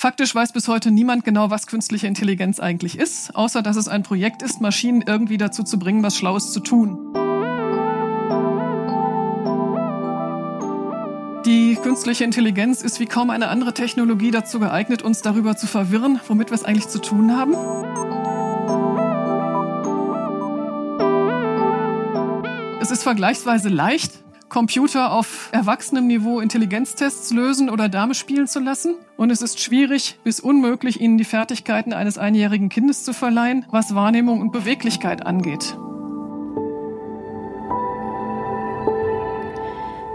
Faktisch weiß bis heute niemand genau, was künstliche Intelligenz eigentlich ist, außer dass es ein Projekt ist, Maschinen irgendwie dazu zu bringen, was Schlaues zu tun. Die künstliche Intelligenz ist wie kaum eine andere Technologie dazu geeignet, uns darüber zu verwirren, womit wir es eigentlich zu tun haben. Es ist vergleichsweise leicht, Computer auf erwachsenem Niveau Intelligenztests lösen oder Dame spielen zu lassen. Und es ist schwierig bis unmöglich, ihnen die Fertigkeiten eines einjährigen Kindes zu verleihen, was Wahrnehmung und Beweglichkeit angeht.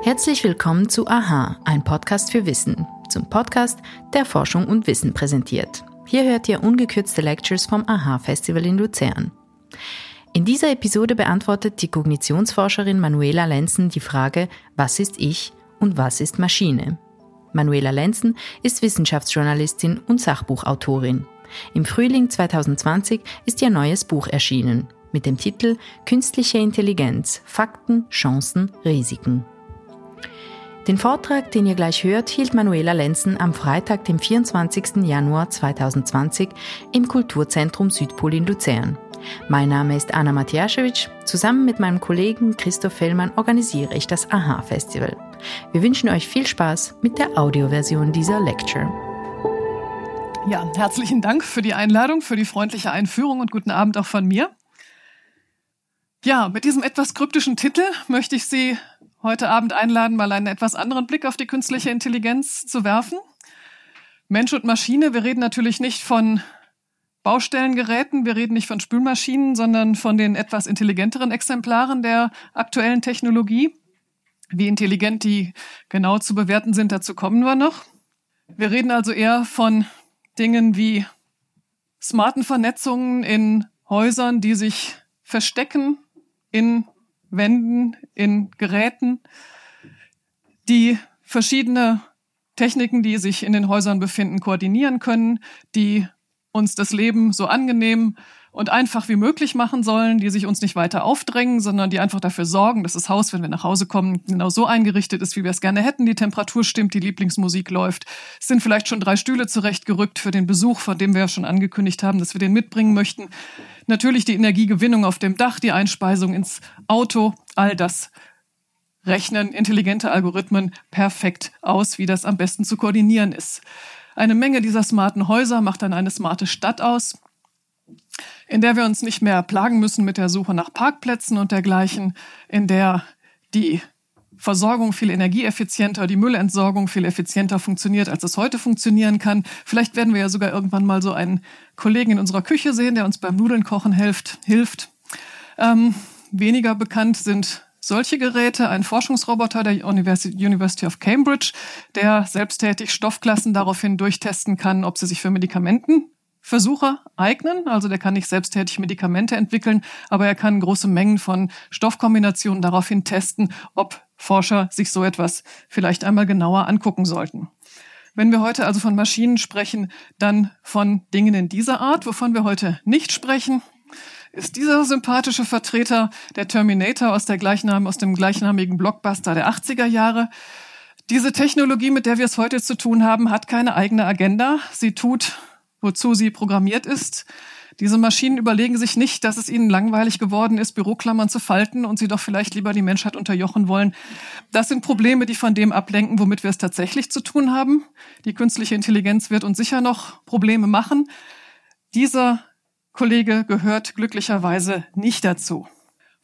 Herzlich willkommen zu Aha, ein Podcast für Wissen, zum Podcast, der Forschung und Wissen präsentiert. Hier hört ihr ungekürzte Lectures vom Aha Festival in Luzern. In dieser Episode beantwortet die Kognitionsforscherin Manuela Lenzen die Frage, was ist ich und was ist Maschine? Manuela Lenzen ist Wissenschaftsjournalistin und Sachbuchautorin. Im Frühling 2020 ist ihr neues Buch erschienen mit dem Titel Künstliche Intelligenz, Fakten, Chancen, Risiken. Den Vortrag, den ihr gleich hört, hielt Manuela Lenzen am Freitag, dem 24. Januar 2020 im Kulturzentrum Südpol in Luzern. Mein Name ist Anna Matjaschewitsch. Zusammen mit meinem Kollegen Christoph Fellmann organisiere ich das AHA-Festival. Wir wünschen euch viel Spaß mit der Audioversion dieser Lecture. Ja, herzlichen Dank für die Einladung, für die freundliche Einführung und guten Abend auch von mir. Ja, mit diesem etwas kryptischen Titel möchte ich Sie heute Abend einladen, mal einen etwas anderen Blick auf die künstliche Intelligenz zu werfen. Mensch und Maschine, wir reden natürlich nicht von Baustellengeräten, wir reden nicht von Spülmaschinen, sondern von den etwas intelligenteren Exemplaren der aktuellen Technologie. Wie intelligent die genau zu bewerten sind, dazu kommen wir noch. Wir reden also eher von Dingen wie smarten Vernetzungen in Häusern, die sich verstecken in Wänden, in Geräten, die verschiedene Techniken, die sich in den Häusern befinden, koordinieren können, die uns das Leben so angenehm und einfach wie möglich machen sollen, die sich uns nicht weiter aufdrängen, sondern die einfach dafür sorgen, dass das Haus, wenn wir nach Hause kommen, genau so eingerichtet ist, wie wir es gerne hätten. Die Temperatur stimmt, die Lieblingsmusik läuft. Es sind vielleicht schon drei Stühle zurechtgerückt für den Besuch, von dem wir ja schon angekündigt haben, dass wir den mitbringen möchten. Natürlich die Energiegewinnung auf dem Dach, die Einspeisung ins Auto, all das rechnen intelligente Algorithmen perfekt aus, wie das am besten zu koordinieren ist. Eine Menge dieser smarten Häuser macht dann eine smarte Stadt aus, in der wir uns nicht mehr plagen müssen mit der Suche nach Parkplätzen und dergleichen, in der die Versorgung viel energieeffizienter, die Müllentsorgung viel effizienter funktioniert, als es heute funktionieren kann. Vielleicht werden wir ja sogar irgendwann mal so einen Kollegen in unserer Küche sehen, der uns beim Nudeln kochen hilft. hilft. Ähm, weniger bekannt sind solche Geräte, ein Forschungsroboter der University of Cambridge, der selbsttätig Stoffklassen daraufhin durchtesten kann, ob sie sich für Medikamentenversuche eignen. Also der kann nicht selbsttätig Medikamente entwickeln, aber er kann große Mengen von Stoffkombinationen daraufhin testen, ob Forscher sich so etwas vielleicht einmal genauer angucken sollten. Wenn wir heute also von Maschinen sprechen, dann von Dingen in dieser Art. Wovon wir heute nicht sprechen, ist dieser sympathische Vertreter der Terminator aus, der gleichnam aus dem gleichnamigen Blockbuster der 80er Jahre. Diese Technologie, mit der wir es heute zu tun haben, hat keine eigene Agenda. Sie tut, wozu sie programmiert ist. Diese Maschinen überlegen sich nicht, dass es ihnen langweilig geworden ist, Büroklammern zu falten und sie doch vielleicht lieber die Menschheit unterjochen wollen. Das sind Probleme, die von dem ablenken, womit wir es tatsächlich zu tun haben. Die künstliche Intelligenz wird uns sicher noch Probleme machen. Dieser Kollege gehört glücklicherweise nicht dazu.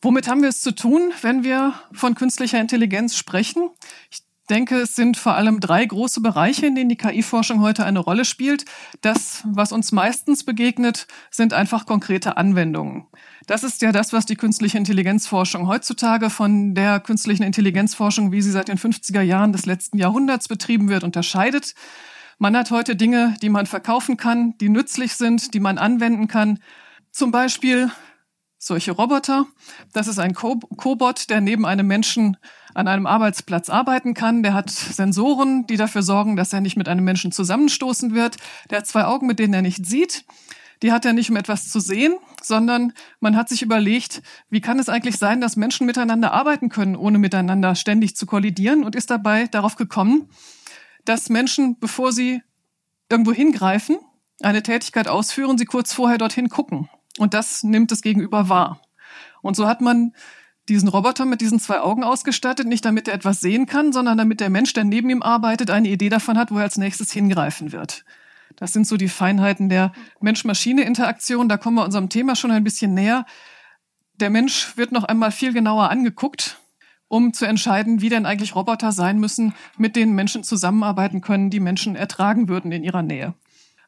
Womit haben wir es zu tun, wenn wir von künstlicher Intelligenz sprechen? Ich denke, es sind vor allem drei große Bereiche, in denen die KI-Forschung heute eine Rolle spielt. Das, was uns meistens begegnet, sind einfach konkrete Anwendungen. Das ist ja das, was die künstliche Intelligenzforschung heutzutage von der künstlichen Intelligenzforschung, wie sie seit den 50er Jahren des letzten Jahrhunderts betrieben wird, unterscheidet. Man hat heute Dinge, die man verkaufen kann, die nützlich sind, die man anwenden kann. Zum Beispiel solche Roboter. Das ist ein Cobot, der neben einem Menschen an einem Arbeitsplatz arbeiten kann. Der hat Sensoren, die dafür sorgen, dass er nicht mit einem Menschen zusammenstoßen wird. Der hat zwei Augen, mit denen er nicht sieht. Die hat er nicht, um etwas zu sehen, sondern man hat sich überlegt, wie kann es eigentlich sein, dass Menschen miteinander arbeiten können, ohne miteinander ständig zu kollidieren und ist dabei darauf gekommen, dass Menschen, bevor sie irgendwo hingreifen, eine Tätigkeit ausführen, sie kurz vorher dorthin gucken. Und das nimmt das Gegenüber wahr. Und so hat man diesen Roboter mit diesen zwei Augen ausgestattet, nicht damit er etwas sehen kann, sondern damit der Mensch, der neben ihm arbeitet, eine Idee davon hat, wo er als nächstes hingreifen wird. Das sind so die Feinheiten der Mensch-Maschine-Interaktion. Da kommen wir unserem Thema schon ein bisschen näher. Der Mensch wird noch einmal viel genauer angeguckt, um zu entscheiden, wie denn eigentlich Roboter sein müssen, mit denen Menschen zusammenarbeiten können, die Menschen ertragen würden in ihrer Nähe.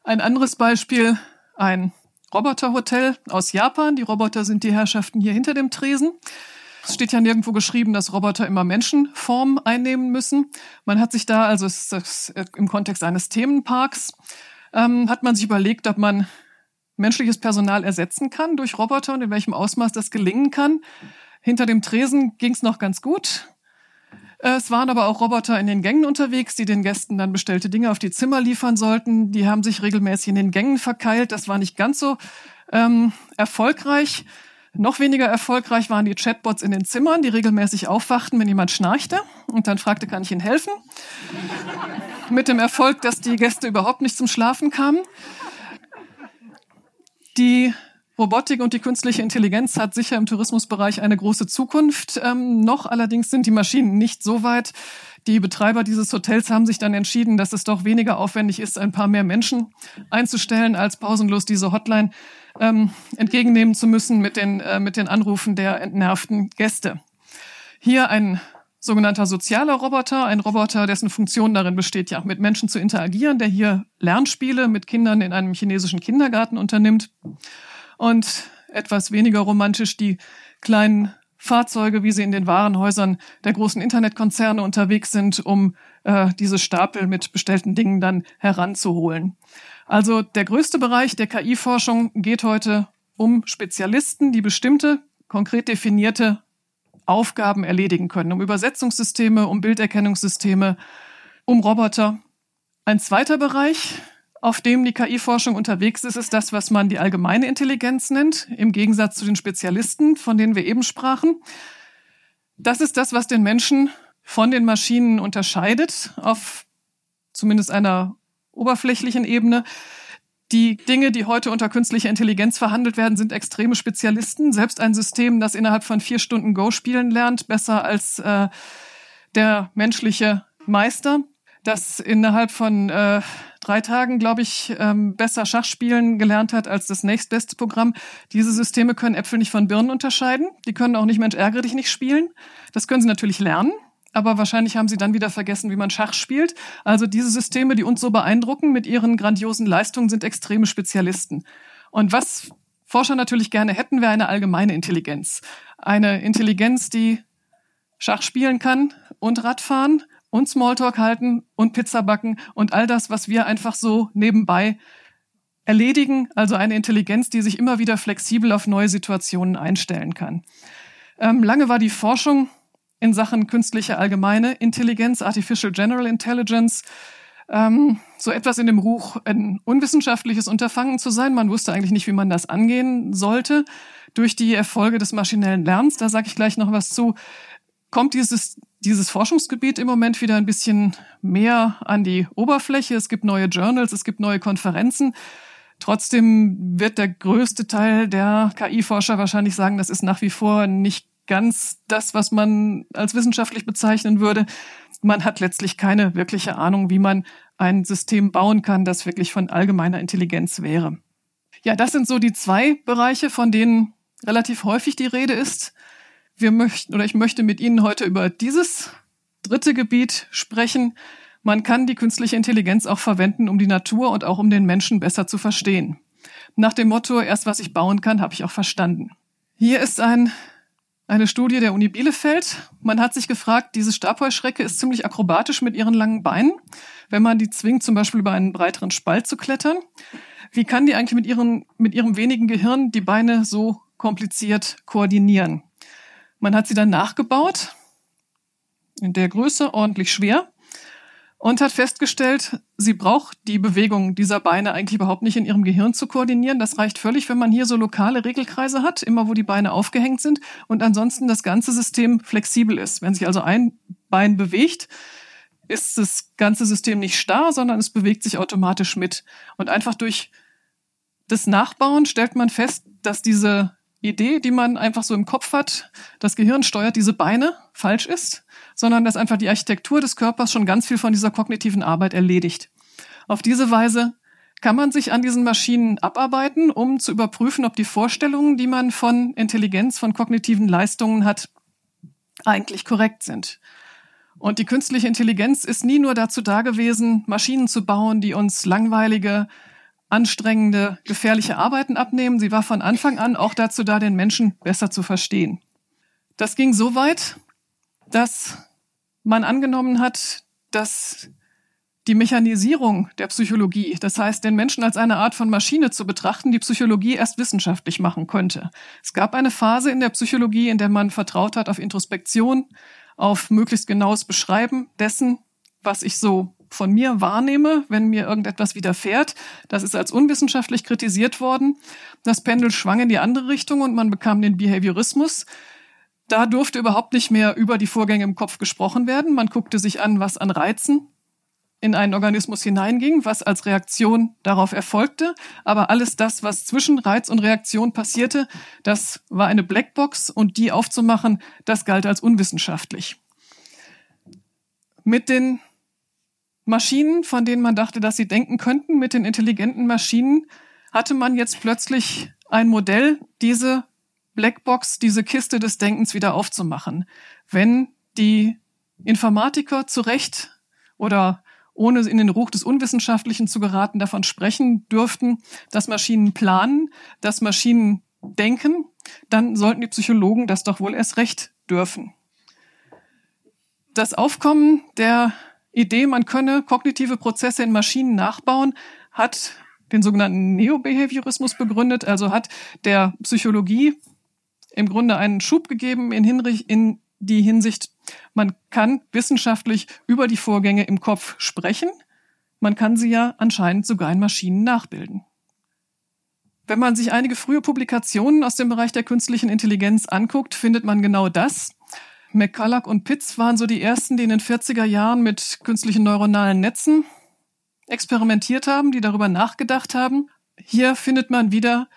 Ein anderes Beispiel, ein Roboterhotel aus Japan. Die Roboter sind die Herrschaften hier hinter dem Tresen. Es steht ja nirgendwo geschrieben, dass Roboter immer Menschenform einnehmen müssen. Man hat sich da, also im Kontext eines Themenparks, ähm, hat man sich überlegt, ob man menschliches Personal ersetzen kann durch Roboter und in welchem Ausmaß das gelingen kann. Hinter dem Tresen ging es noch ganz gut. Es waren aber auch Roboter in den Gängen unterwegs, die den Gästen dann bestellte Dinge auf die Zimmer liefern sollten. Die haben sich regelmäßig in den Gängen verkeilt. Das war nicht ganz so ähm, erfolgreich. Noch weniger erfolgreich waren die Chatbots in den Zimmern, die regelmäßig aufwachten, wenn jemand schnarchte und dann fragte, kann ich Ihnen helfen? Mit dem Erfolg, dass die Gäste überhaupt nicht zum Schlafen kamen. Die Robotik und die künstliche Intelligenz hat sicher im Tourismusbereich eine große Zukunft. Ähm, noch allerdings sind die Maschinen nicht so weit. Die Betreiber dieses Hotels haben sich dann entschieden, dass es doch weniger aufwendig ist, ein paar mehr Menschen einzustellen, als pausenlos diese Hotline ähm, entgegennehmen zu müssen mit den, äh, mit den Anrufen der entnervten Gäste. Hier ein sogenannter sozialer Roboter, ein Roboter, dessen Funktion darin besteht, ja, mit Menschen zu interagieren, der hier Lernspiele mit Kindern in einem chinesischen Kindergarten unternimmt. Und etwas weniger romantisch die kleinen Fahrzeuge, wie sie in den Warenhäusern der großen Internetkonzerne unterwegs sind, um äh, diese Stapel mit bestellten Dingen dann heranzuholen. Also der größte Bereich der KI-Forschung geht heute um Spezialisten, die bestimmte, konkret definierte Aufgaben erledigen können, um Übersetzungssysteme, um Bilderkennungssysteme, um Roboter. Ein zweiter Bereich, auf dem die KI-Forschung unterwegs ist, ist das, was man die allgemeine Intelligenz nennt, im Gegensatz zu den Spezialisten, von denen wir eben sprachen. Das ist das, was den Menschen von den Maschinen unterscheidet, auf zumindest einer oberflächlichen Ebene. Die Dinge, die heute unter künstlicher Intelligenz verhandelt werden, sind extreme Spezialisten. Selbst ein System, das innerhalb von vier Stunden Go spielen lernt, besser als äh, der menschliche Meister, das innerhalb von äh, drei Tagen, glaube ich, ähm, besser Schach spielen gelernt hat als das nächstbeste Programm. Diese Systeme können Äpfel nicht von Birnen unterscheiden. Die können auch nicht Mensch ärgere dich nicht spielen. Das können sie natürlich lernen aber wahrscheinlich haben sie dann wieder vergessen, wie man Schach spielt. Also diese Systeme, die uns so beeindrucken mit ihren grandiosen Leistungen, sind extreme Spezialisten. Und was Forscher natürlich gerne hätten, wäre eine allgemeine Intelligenz. Eine Intelligenz, die Schach spielen kann und Radfahren und Smalltalk halten und Pizza backen und all das, was wir einfach so nebenbei erledigen. Also eine Intelligenz, die sich immer wieder flexibel auf neue Situationen einstellen kann. Ähm, lange war die Forschung in Sachen künstliche allgemeine Intelligenz, Artificial General Intelligence, ähm, so etwas in dem Ruch, ein unwissenschaftliches Unterfangen zu sein. Man wusste eigentlich nicht, wie man das angehen sollte. Durch die Erfolge des maschinellen Lernens, da sage ich gleich noch was zu, kommt dieses, dieses Forschungsgebiet im Moment wieder ein bisschen mehr an die Oberfläche. Es gibt neue Journals, es gibt neue Konferenzen. Trotzdem wird der größte Teil der KI-Forscher wahrscheinlich sagen, das ist nach wie vor nicht ganz das, was man als wissenschaftlich bezeichnen würde. Man hat letztlich keine wirkliche Ahnung, wie man ein System bauen kann, das wirklich von allgemeiner Intelligenz wäre. Ja, das sind so die zwei Bereiche, von denen relativ häufig die Rede ist. Wir möchten oder ich möchte mit Ihnen heute über dieses dritte Gebiet sprechen. Man kann die künstliche Intelligenz auch verwenden, um die Natur und auch um den Menschen besser zu verstehen. Nach dem Motto, erst was ich bauen kann, habe ich auch verstanden. Hier ist ein eine Studie der Uni Bielefeld. Man hat sich gefragt, diese Stabheuschrecke ist ziemlich akrobatisch mit ihren langen Beinen. Wenn man die zwingt, zum Beispiel über einen breiteren Spalt zu klettern, wie kann die eigentlich mit, ihren, mit ihrem wenigen Gehirn die Beine so kompliziert koordinieren? Man hat sie dann nachgebaut, in der Größe, ordentlich schwer und hat festgestellt, sie braucht die Bewegung dieser Beine eigentlich überhaupt nicht in ihrem Gehirn zu koordinieren. Das reicht völlig, wenn man hier so lokale Regelkreise hat, immer wo die Beine aufgehängt sind und ansonsten das ganze System flexibel ist. Wenn sich also ein Bein bewegt, ist das ganze System nicht starr, sondern es bewegt sich automatisch mit. Und einfach durch das Nachbauen stellt man fest, dass diese Idee, die man einfach so im Kopf hat, das Gehirn steuert diese Beine, falsch ist, sondern dass einfach die Architektur des Körpers schon ganz viel von dieser kognitiven Arbeit erledigt. Auf diese Weise kann man sich an diesen Maschinen abarbeiten, um zu überprüfen, ob die Vorstellungen, die man von Intelligenz, von kognitiven Leistungen hat, eigentlich korrekt sind. Und die künstliche Intelligenz ist nie nur dazu da gewesen, Maschinen zu bauen, die uns langweilige, anstrengende, gefährliche Arbeiten abnehmen. Sie war von Anfang an auch dazu da, den Menschen besser zu verstehen. Das ging so weit, dass man angenommen hat, dass die Mechanisierung der Psychologie, das heißt, den Menschen als eine Art von Maschine zu betrachten, die Psychologie erst wissenschaftlich machen könnte. Es gab eine Phase in der Psychologie, in der man vertraut hat auf Introspektion, auf möglichst genaues Beschreiben dessen, was ich so von mir wahrnehme, wenn mir irgendetwas widerfährt. Das ist als unwissenschaftlich kritisiert worden. Das Pendel schwang in die andere Richtung und man bekam den Behaviorismus. Da durfte überhaupt nicht mehr über die Vorgänge im Kopf gesprochen werden. Man guckte sich an, was an Reizen in einen Organismus hineinging, was als Reaktion darauf erfolgte. Aber alles das, was zwischen Reiz und Reaktion passierte, das war eine Blackbox und die aufzumachen, das galt als unwissenschaftlich. Mit den Maschinen, von denen man dachte, dass sie denken könnten, mit den intelligenten Maschinen, hatte man jetzt plötzlich ein Modell, diese Blackbox, diese Kiste des Denkens wieder aufzumachen. Wenn die Informatiker zu Recht oder ohne in den Ruch des Unwissenschaftlichen zu geraten, davon sprechen dürften, dass Maschinen planen, dass Maschinen denken, dann sollten die Psychologen das doch wohl erst recht dürfen. Das Aufkommen der Idee, man könne kognitive Prozesse in Maschinen nachbauen, hat den sogenannten Neobehaviorismus begründet, also hat der Psychologie im Grunde einen Schub gegeben in, Hinrich, in die Hinsicht, man kann wissenschaftlich über die Vorgänge im Kopf sprechen, man kann sie ja anscheinend sogar in Maschinen nachbilden. Wenn man sich einige frühe Publikationen aus dem Bereich der künstlichen Intelligenz anguckt, findet man genau das. McCulloch und Pitts waren so die ersten, die in den 40er Jahren mit künstlichen neuronalen Netzen experimentiert haben, die darüber nachgedacht haben. Hier findet man wieder,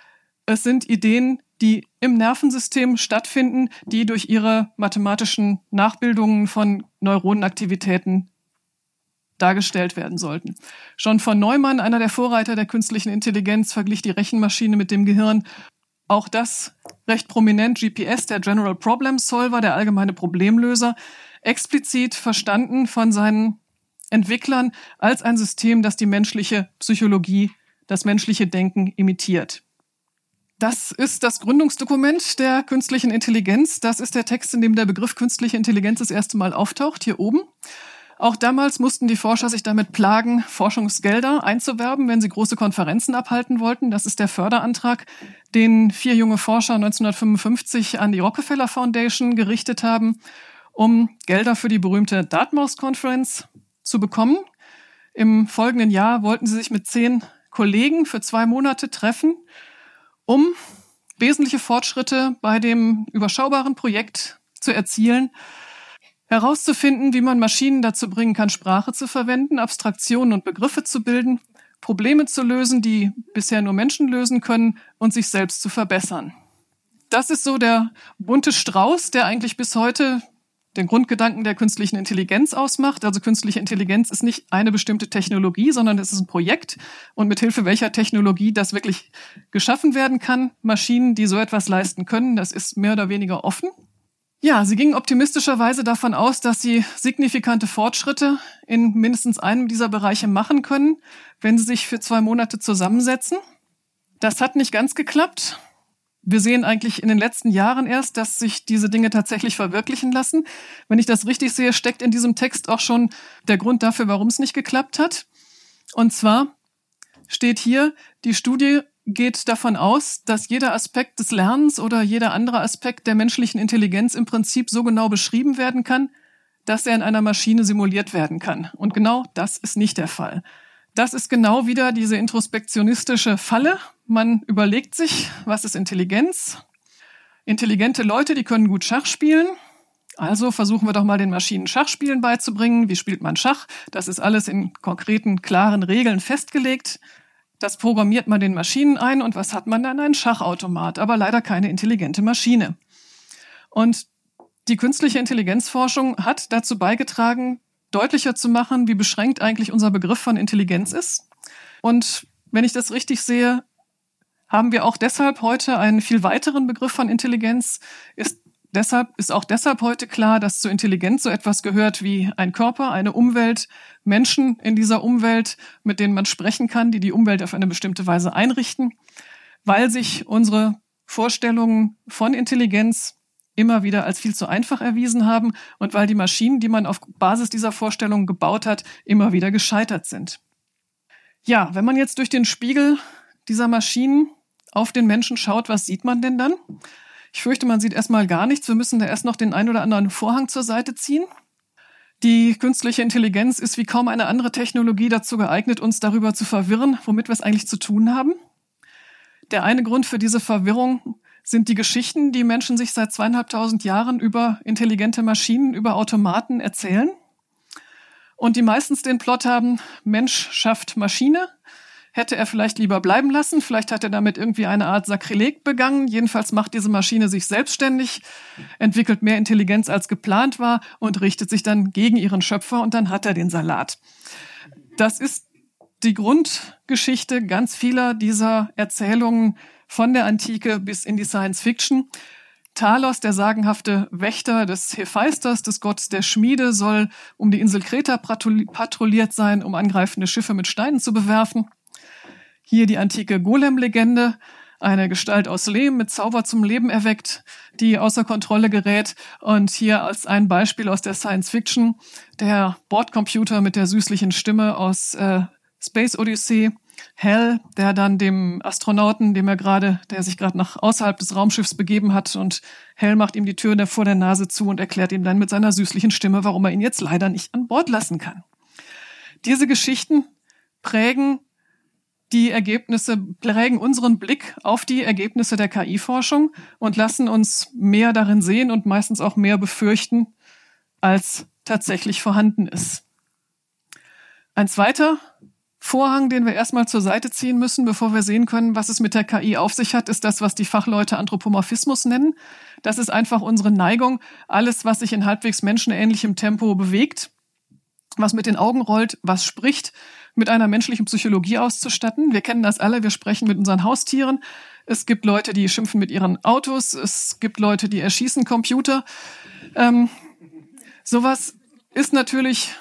es sind Ideen, die im Nervensystem stattfinden, die durch ihre mathematischen Nachbildungen von Neuronenaktivitäten dargestellt werden sollten. Schon von Neumann, einer der Vorreiter der künstlichen Intelligenz, verglich die Rechenmaschine mit dem Gehirn auch das recht prominent GPS, der General Problem Solver, der allgemeine Problemlöser, explizit verstanden von seinen Entwicklern als ein System, das die menschliche Psychologie, das menschliche Denken imitiert. Das ist das Gründungsdokument der künstlichen Intelligenz. Das ist der Text, in dem der Begriff künstliche Intelligenz das erste Mal auftaucht, hier oben. Auch damals mussten die Forscher sich damit plagen, Forschungsgelder einzuwerben, wenn sie große Konferenzen abhalten wollten. Das ist der Förderantrag, den vier junge Forscher 1955 an die Rockefeller Foundation gerichtet haben, um Gelder für die berühmte Dartmouth Conference zu bekommen. Im folgenden Jahr wollten sie sich mit zehn Kollegen für zwei Monate treffen, um wesentliche Fortschritte bei dem überschaubaren Projekt zu erzielen, herauszufinden, wie man Maschinen dazu bringen kann, Sprache zu verwenden, Abstraktionen und Begriffe zu bilden, Probleme zu lösen, die bisher nur Menschen lösen können und sich selbst zu verbessern. Das ist so der bunte Strauß, der eigentlich bis heute den Grundgedanken der künstlichen Intelligenz ausmacht. Also künstliche Intelligenz ist nicht eine bestimmte Technologie, sondern es ist ein Projekt und mit Hilfe welcher Technologie das wirklich geschaffen werden kann, Maschinen, die so etwas leisten können, das ist mehr oder weniger offen. Ja, sie gingen optimistischerweise davon aus, dass sie signifikante Fortschritte in mindestens einem dieser Bereiche machen können, wenn sie sich für zwei Monate zusammensetzen. Das hat nicht ganz geklappt. Wir sehen eigentlich in den letzten Jahren erst, dass sich diese Dinge tatsächlich verwirklichen lassen. Wenn ich das richtig sehe, steckt in diesem Text auch schon der Grund dafür, warum es nicht geklappt hat. Und zwar steht hier, die Studie geht davon aus, dass jeder Aspekt des Lernens oder jeder andere Aspekt der menschlichen Intelligenz im Prinzip so genau beschrieben werden kann, dass er in einer Maschine simuliert werden kann. Und genau das ist nicht der Fall. Das ist genau wieder diese introspektionistische Falle. Man überlegt sich, was ist Intelligenz? Intelligente Leute, die können gut Schach spielen. Also versuchen wir doch mal den Maschinen Schachspielen beizubringen. Wie spielt man Schach? Das ist alles in konkreten, klaren Regeln festgelegt. Das programmiert man den Maschinen ein und was hat man dann? Ein Schachautomat, aber leider keine intelligente Maschine. Und die künstliche Intelligenzforschung hat dazu beigetragen, deutlicher zu machen, wie beschränkt eigentlich unser Begriff von Intelligenz ist. Und wenn ich das richtig sehe, haben wir auch deshalb heute einen viel weiteren Begriff von Intelligenz. Ist deshalb, ist auch deshalb heute klar, dass zu Intelligenz so etwas gehört wie ein Körper, eine Umwelt, Menschen in dieser Umwelt, mit denen man sprechen kann, die die Umwelt auf eine bestimmte Weise einrichten, weil sich unsere Vorstellungen von Intelligenz immer wieder als viel zu einfach erwiesen haben und weil die Maschinen, die man auf Basis dieser Vorstellungen gebaut hat, immer wieder gescheitert sind. Ja, wenn man jetzt durch den Spiegel dieser Maschinen auf den Menschen schaut, was sieht man denn dann? Ich fürchte, man sieht erstmal gar nichts. Wir müssen da erst noch den ein oder anderen Vorhang zur Seite ziehen. Die künstliche Intelligenz ist wie kaum eine andere Technologie dazu geeignet, uns darüber zu verwirren, womit wir es eigentlich zu tun haben. Der eine Grund für diese Verwirrung sind die Geschichten, die Menschen sich seit zweieinhalbtausend Jahren über intelligente Maschinen, über Automaten erzählen. Und die meistens den Plot haben, Mensch schafft Maschine, hätte er vielleicht lieber bleiben lassen. Vielleicht hat er damit irgendwie eine Art Sakrileg begangen. Jedenfalls macht diese Maschine sich selbstständig, entwickelt mehr Intelligenz als geplant war und richtet sich dann gegen ihren Schöpfer und dann hat er den Salat. Das ist die Grundgeschichte ganz vieler dieser Erzählungen von der Antike bis in die Science Fiction. Talos, der sagenhafte Wächter des Hephaistos, des Gottes der Schmiede, soll um die Insel Kreta patrouilliert sein, um angreifende Schiffe mit Steinen zu bewerfen. Hier die antike Golem-Legende, eine Gestalt aus Lehm mit Zauber zum Leben erweckt, die außer Kontrolle gerät. Und hier als ein Beispiel aus der Science Fiction, der Bordcomputer mit der süßlichen Stimme aus äh, Space Odyssey, Hell, der dann dem Astronauten, dem er gerade, der sich gerade nach außerhalb des Raumschiffs begeben hat und Hell macht ihm die Tür vor der Nase zu und erklärt ihm dann mit seiner süßlichen Stimme, warum er ihn jetzt leider nicht an Bord lassen kann. Diese Geschichten prägen die Ergebnisse prägen unseren Blick auf die Ergebnisse der KI-Forschung und lassen uns mehr darin sehen und meistens auch mehr befürchten, als tatsächlich vorhanden ist. Ein zweiter Vorhang, den wir erstmal zur Seite ziehen müssen, bevor wir sehen können, was es mit der KI auf sich hat, ist das, was die Fachleute Anthropomorphismus nennen. Das ist einfach unsere Neigung, alles, was sich in halbwegs menschenähnlichem Tempo bewegt, was mit den Augen rollt, was spricht, mit einer menschlichen Psychologie auszustatten. Wir kennen das alle, wir sprechen mit unseren Haustieren. Es gibt Leute, die schimpfen mit ihren Autos. Es gibt Leute, die erschießen Computer. Ähm, sowas ist natürlich,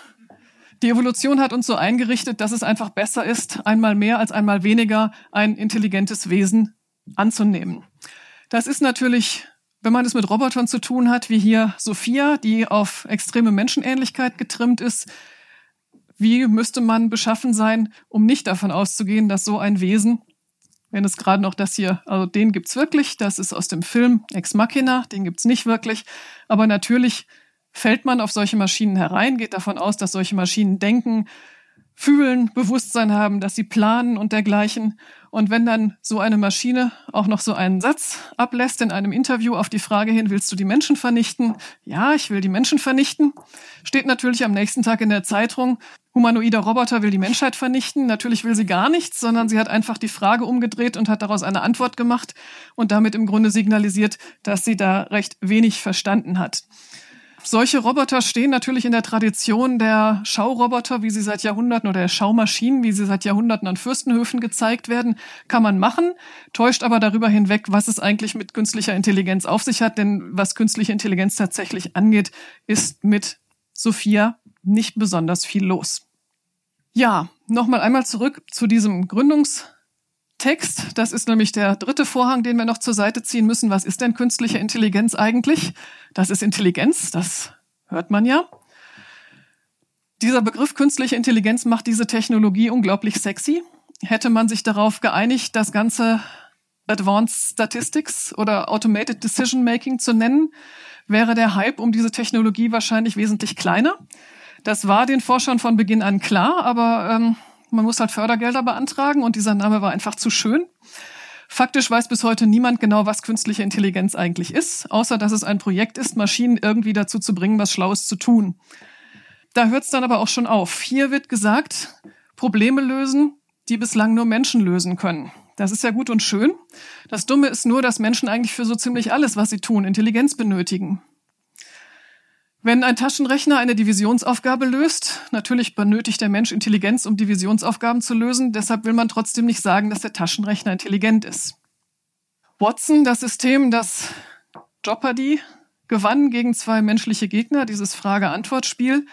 die Evolution hat uns so eingerichtet, dass es einfach besser ist, einmal mehr als einmal weniger ein intelligentes Wesen anzunehmen. Das ist natürlich wenn man es mit Robotern zu tun hat, wie hier Sophia, die auf extreme Menschenähnlichkeit getrimmt ist, wie müsste man beschaffen sein, um nicht davon auszugehen, dass so ein Wesen, wenn es gerade noch das hier, also den gibt's wirklich, das ist aus dem Film Ex Machina, den gibt's nicht wirklich, aber natürlich fällt man auf solche Maschinen herein, geht davon aus, dass solche Maschinen denken, fühlen, Bewusstsein haben, dass sie planen und dergleichen. Und wenn dann so eine Maschine auch noch so einen Satz ablässt in einem Interview auf die Frage hin, willst du die Menschen vernichten? Ja, ich will die Menschen vernichten. Steht natürlich am nächsten Tag in der Zeitung, humanoider Roboter will die Menschheit vernichten. Natürlich will sie gar nichts, sondern sie hat einfach die Frage umgedreht und hat daraus eine Antwort gemacht und damit im Grunde signalisiert, dass sie da recht wenig verstanden hat. Solche Roboter stehen natürlich in der Tradition der Schauroboter, wie sie seit Jahrhunderten oder der Schaumaschinen, wie sie seit Jahrhunderten an Fürstenhöfen gezeigt werden, kann man machen, täuscht aber darüber hinweg, was es eigentlich mit künstlicher Intelligenz auf sich hat, denn was künstliche Intelligenz tatsächlich angeht, ist mit Sophia nicht besonders viel los. Ja, nochmal einmal zurück zu diesem Gründungs Text. Das ist nämlich der dritte Vorhang, den wir noch zur Seite ziehen müssen. Was ist denn künstliche Intelligenz eigentlich? Das ist Intelligenz, das hört man ja. Dieser Begriff künstliche Intelligenz macht diese Technologie unglaublich sexy. Hätte man sich darauf geeinigt, das Ganze Advanced Statistics oder Automated Decision Making zu nennen, wäre der Hype um diese Technologie wahrscheinlich wesentlich kleiner. Das war den Forschern von Beginn an klar, aber ähm, man muss halt Fördergelder beantragen und dieser Name war einfach zu schön. Faktisch weiß bis heute niemand genau, was künstliche Intelligenz eigentlich ist, außer dass es ein Projekt ist, Maschinen irgendwie dazu zu bringen, was Schlaues zu tun. Da hört es dann aber auch schon auf. Hier wird gesagt, Probleme lösen, die bislang nur Menschen lösen können. Das ist ja gut und schön. Das Dumme ist nur, dass Menschen eigentlich für so ziemlich alles, was sie tun, Intelligenz benötigen. Wenn ein Taschenrechner eine Divisionsaufgabe löst, natürlich benötigt der Mensch Intelligenz, um Divisionsaufgaben zu lösen, deshalb will man trotzdem nicht sagen, dass der Taschenrechner intelligent ist. Watson, das System, das Jeopardy gewann gegen zwei menschliche Gegner, dieses Frage-Antwort-Spiel,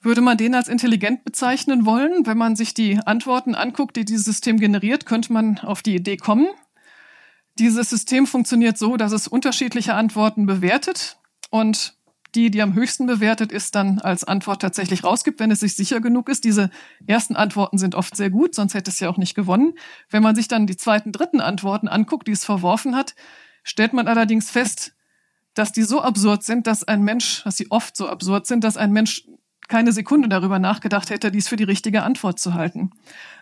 würde man den als intelligent bezeichnen wollen? Wenn man sich die Antworten anguckt, die dieses System generiert, könnte man auf die Idee kommen. Dieses System funktioniert so, dass es unterschiedliche Antworten bewertet und die, die am höchsten bewertet ist, dann als Antwort tatsächlich rausgibt, wenn es sich sicher genug ist. Diese ersten Antworten sind oft sehr gut, sonst hätte es ja auch nicht gewonnen. Wenn man sich dann die zweiten, dritten Antworten anguckt, die es verworfen hat, stellt man allerdings fest, dass die so absurd sind, dass ein Mensch, dass sie oft so absurd sind, dass ein Mensch keine Sekunde darüber nachgedacht hätte, dies für die richtige Antwort zu halten.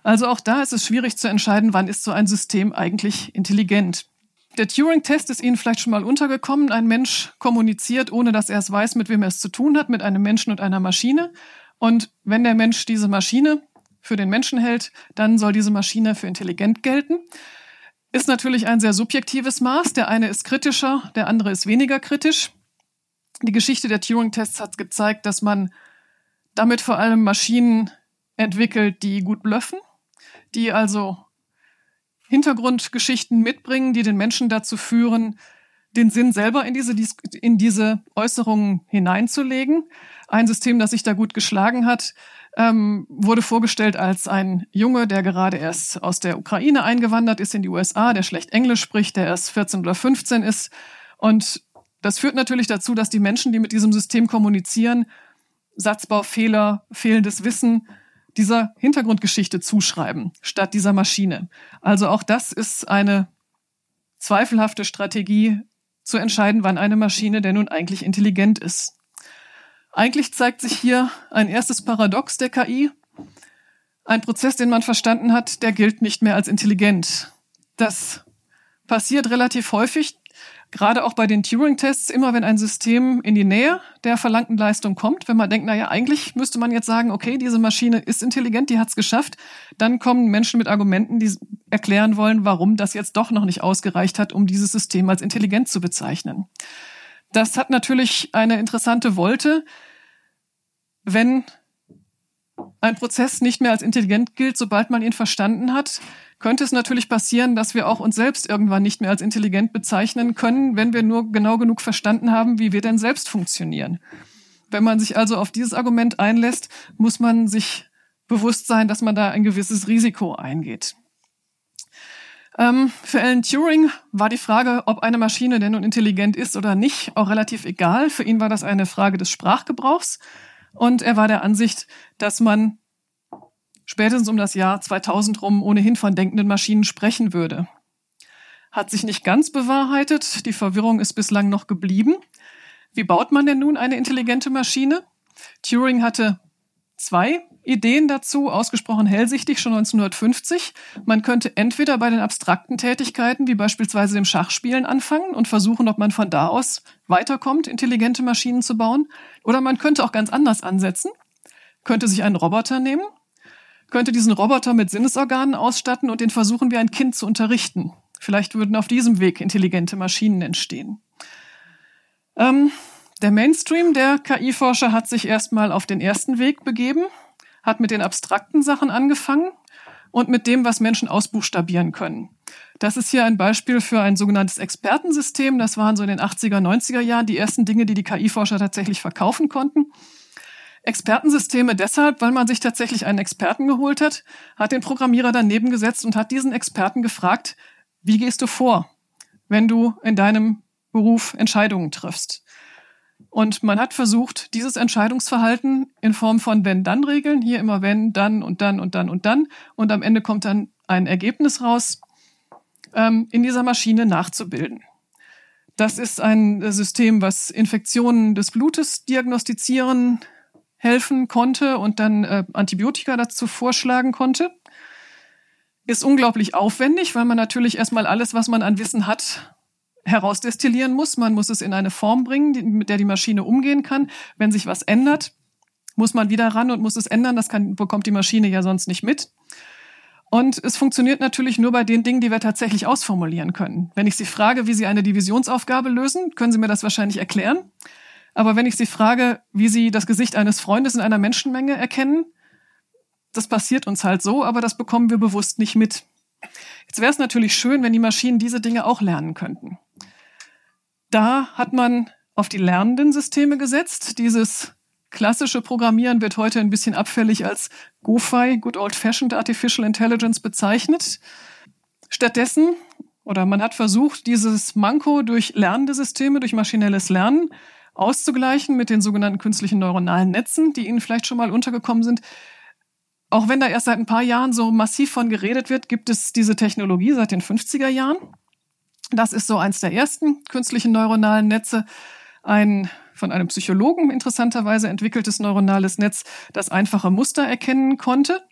Also auch da ist es schwierig zu entscheiden, wann ist so ein System eigentlich intelligent. Der Turing-Test ist Ihnen vielleicht schon mal untergekommen. Ein Mensch kommuniziert, ohne dass er es weiß, mit wem er es zu tun hat, mit einem Menschen und einer Maschine. Und wenn der Mensch diese Maschine für den Menschen hält, dann soll diese Maschine für intelligent gelten. Ist natürlich ein sehr subjektives Maß. Der eine ist kritischer, der andere ist weniger kritisch. Die Geschichte der Turing-Tests hat gezeigt, dass man damit vor allem Maschinen entwickelt, die gut blöffen, die also Hintergrundgeschichten mitbringen, die den Menschen dazu führen, den Sinn selber in diese, in diese Äußerungen hineinzulegen. Ein System, das sich da gut geschlagen hat, ähm, wurde vorgestellt als ein Junge, der gerade erst aus der Ukraine eingewandert ist in die USA, der schlecht Englisch spricht, der erst 14 oder 15 ist. Und das führt natürlich dazu, dass die Menschen, die mit diesem System kommunizieren, Satzbaufehler, fehlendes Wissen, dieser Hintergrundgeschichte zuschreiben, statt dieser Maschine. Also auch das ist eine zweifelhafte Strategie, zu entscheiden, wann eine Maschine denn nun eigentlich intelligent ist. Eigentlich zeigt sich hier ein erstes Paradox der KI. Ein Prozess, den man verstanden hat, der gilt nicht mehr als intelligent. Das passiert relativ häufig, gerade auch bei den Turing-Tests, immer wenn ein System in die Nähe der verlangten Leistung kommt, wenn man denkt, naja, eigentlich müsste man jetzt sagen, okay, diese Maschine ist intelligent, die hat es geschafft, dann kommen Menschen mit Argumenten, die erklären wollen, warum das jetzt doch noch nicht ausgereicht hat, um dieses System als intelligent zu bezeichnen. Das hat natürlich eine interessante Wolte, wenn ein Prozess nicht mehr als intelligent gilt, sobald man ihn verstanden hat, könnte es natürlich passieren, dass wir auch uns selbst irgendwann nicht mehr als intelligent bezeichnen können, wenn wir nur genau genug verstanden haben, wie wir denn selbst funktionieren. Wenn man sich also auf dieses Argument einlässt, muss man sich bewusst sein, dass man da ein gewisses Risiko eingeht. Ähm, für Alan Turing war die Frage, ob eine Maschine denn nun intelligent ist oder nicht, auch relativ egal. Für ihn war das eine Frage des Sprachgebrauchs. Und er war der Ansicht, dass man spätestens um das Jahr 2000 rum ohnehin von denkenden Maschinen sprechen würde. Hat sich nicht ganz bewahrheitet, die Verwirrung ist bislang noch geblieben. Wie baut man denn nun eine intelligente Maschine? Turing hatte zwei Ideen dazu, ausgesprochen hellsichtig schon 1950. Man könnte entweder bei den abstrakten Tätigkeiten, wie beispielsweise dem Schachspielen, anfangen und versuchen, ob man von da aus weiterkommt, intelligente Maschinen zu bauen. Oder man könnte auch ganz anders ansetzen, könnte sich einen Roboter nehmen könnte diesen Roboter mit Sinnesorganen ausstatten und den versuchen wie ein Kind zu unterrichten. Vielleicht würden auf diesem Weg intelligente Maschinen entstehen. Ähm, der Mainstream der KI-Forscher hat sich erstmal auf den ersten Weg begeben, hat mit den abstrakten Sachen angefangen und mit dem, was Menschen ausbuchstabieren können. Das ist hier ein Beispiel für ein sogenanntes Expertensystem. Das waren so in den 80er, 90er Jahren die ersten Dinge, die die KI-Forscher tatsächlich verkaufen konnten. Expertensysteme deshalb, weil man sich tatsächlich einen Experten geholt hat, hat den Programmierer daneben gesetzt und hat diesen Experten gefragt, wie gehst du vor, wenn du in deinem Beruf Entscheidungen triffst? Und man hat versucht, dieses Entscheidungsverhalten in Form von Wenn-Dann-Regeln, hier immer wenn, dann und dann und dann und dann, und am Ende kommt dann ein Ergebnis raus, ähm, in dieser Maschine nachzubilden. Das ist ein System, was Infektionen des Blutes diagnostizieren helfen konnte und dann äh, Antibiotika dazu vorschlagen konnte. ist unglaublich aufwendig, weil man natürlich erstmal alles, was man an Wissen hat, herausdestillieren muss. Man muss es in eine Form bringen, die, mit der die Maschine umgehen kann. Wenn sich was ändert, muss man wieder ran und muss es ändern. Das kann, bekommt die Maschine ja sonst nicht mit. Und es funktioniert natürlich nur bei den Dingen, die wir tatsächlich ausformulieren können. Wenn ich Sie frage, wie Sie eine Divisionsaufgabe lösen, können Sie mir das wahrscheinlich erklären. Aber wenn ich Sie frage, wie Sie das Gesicht eines Freundes in einer Menschenmenge erkennen, das passiert uns halt so, aber das bekommen wir bewusst nicht mit. Jetzt wäre es natürlich schön, wenn die Maschinen diese Dinge auch lernen könnten. Da hat man auf die lernenden Systeme gesetzt. Dieses klassische Programmieren wird heute ein bisschen abfällig als GoFi, Good Old Fashioned Artificial Intelligence bezeichnet. Stattdessen, oder man hat versucht, dieses Manko durch lernende Systeme, durch maschinelles Lernen auszugleichen mit den sogenannten künstlichen neuronalen Netzen, die Ihnen vielleicht schon mal untergekommen sind. Auch wenn da erst seit ein paar Jahren so massiv von geredet wird, gibt es diese Technologie seit den 50er Jahren. Das ist so eins der ersten künstlichen neuronalen Netze. Ein von einem Psychologen interessanterweise entwickeltes neuronales Netz, das einfache Muster erkennen konnte.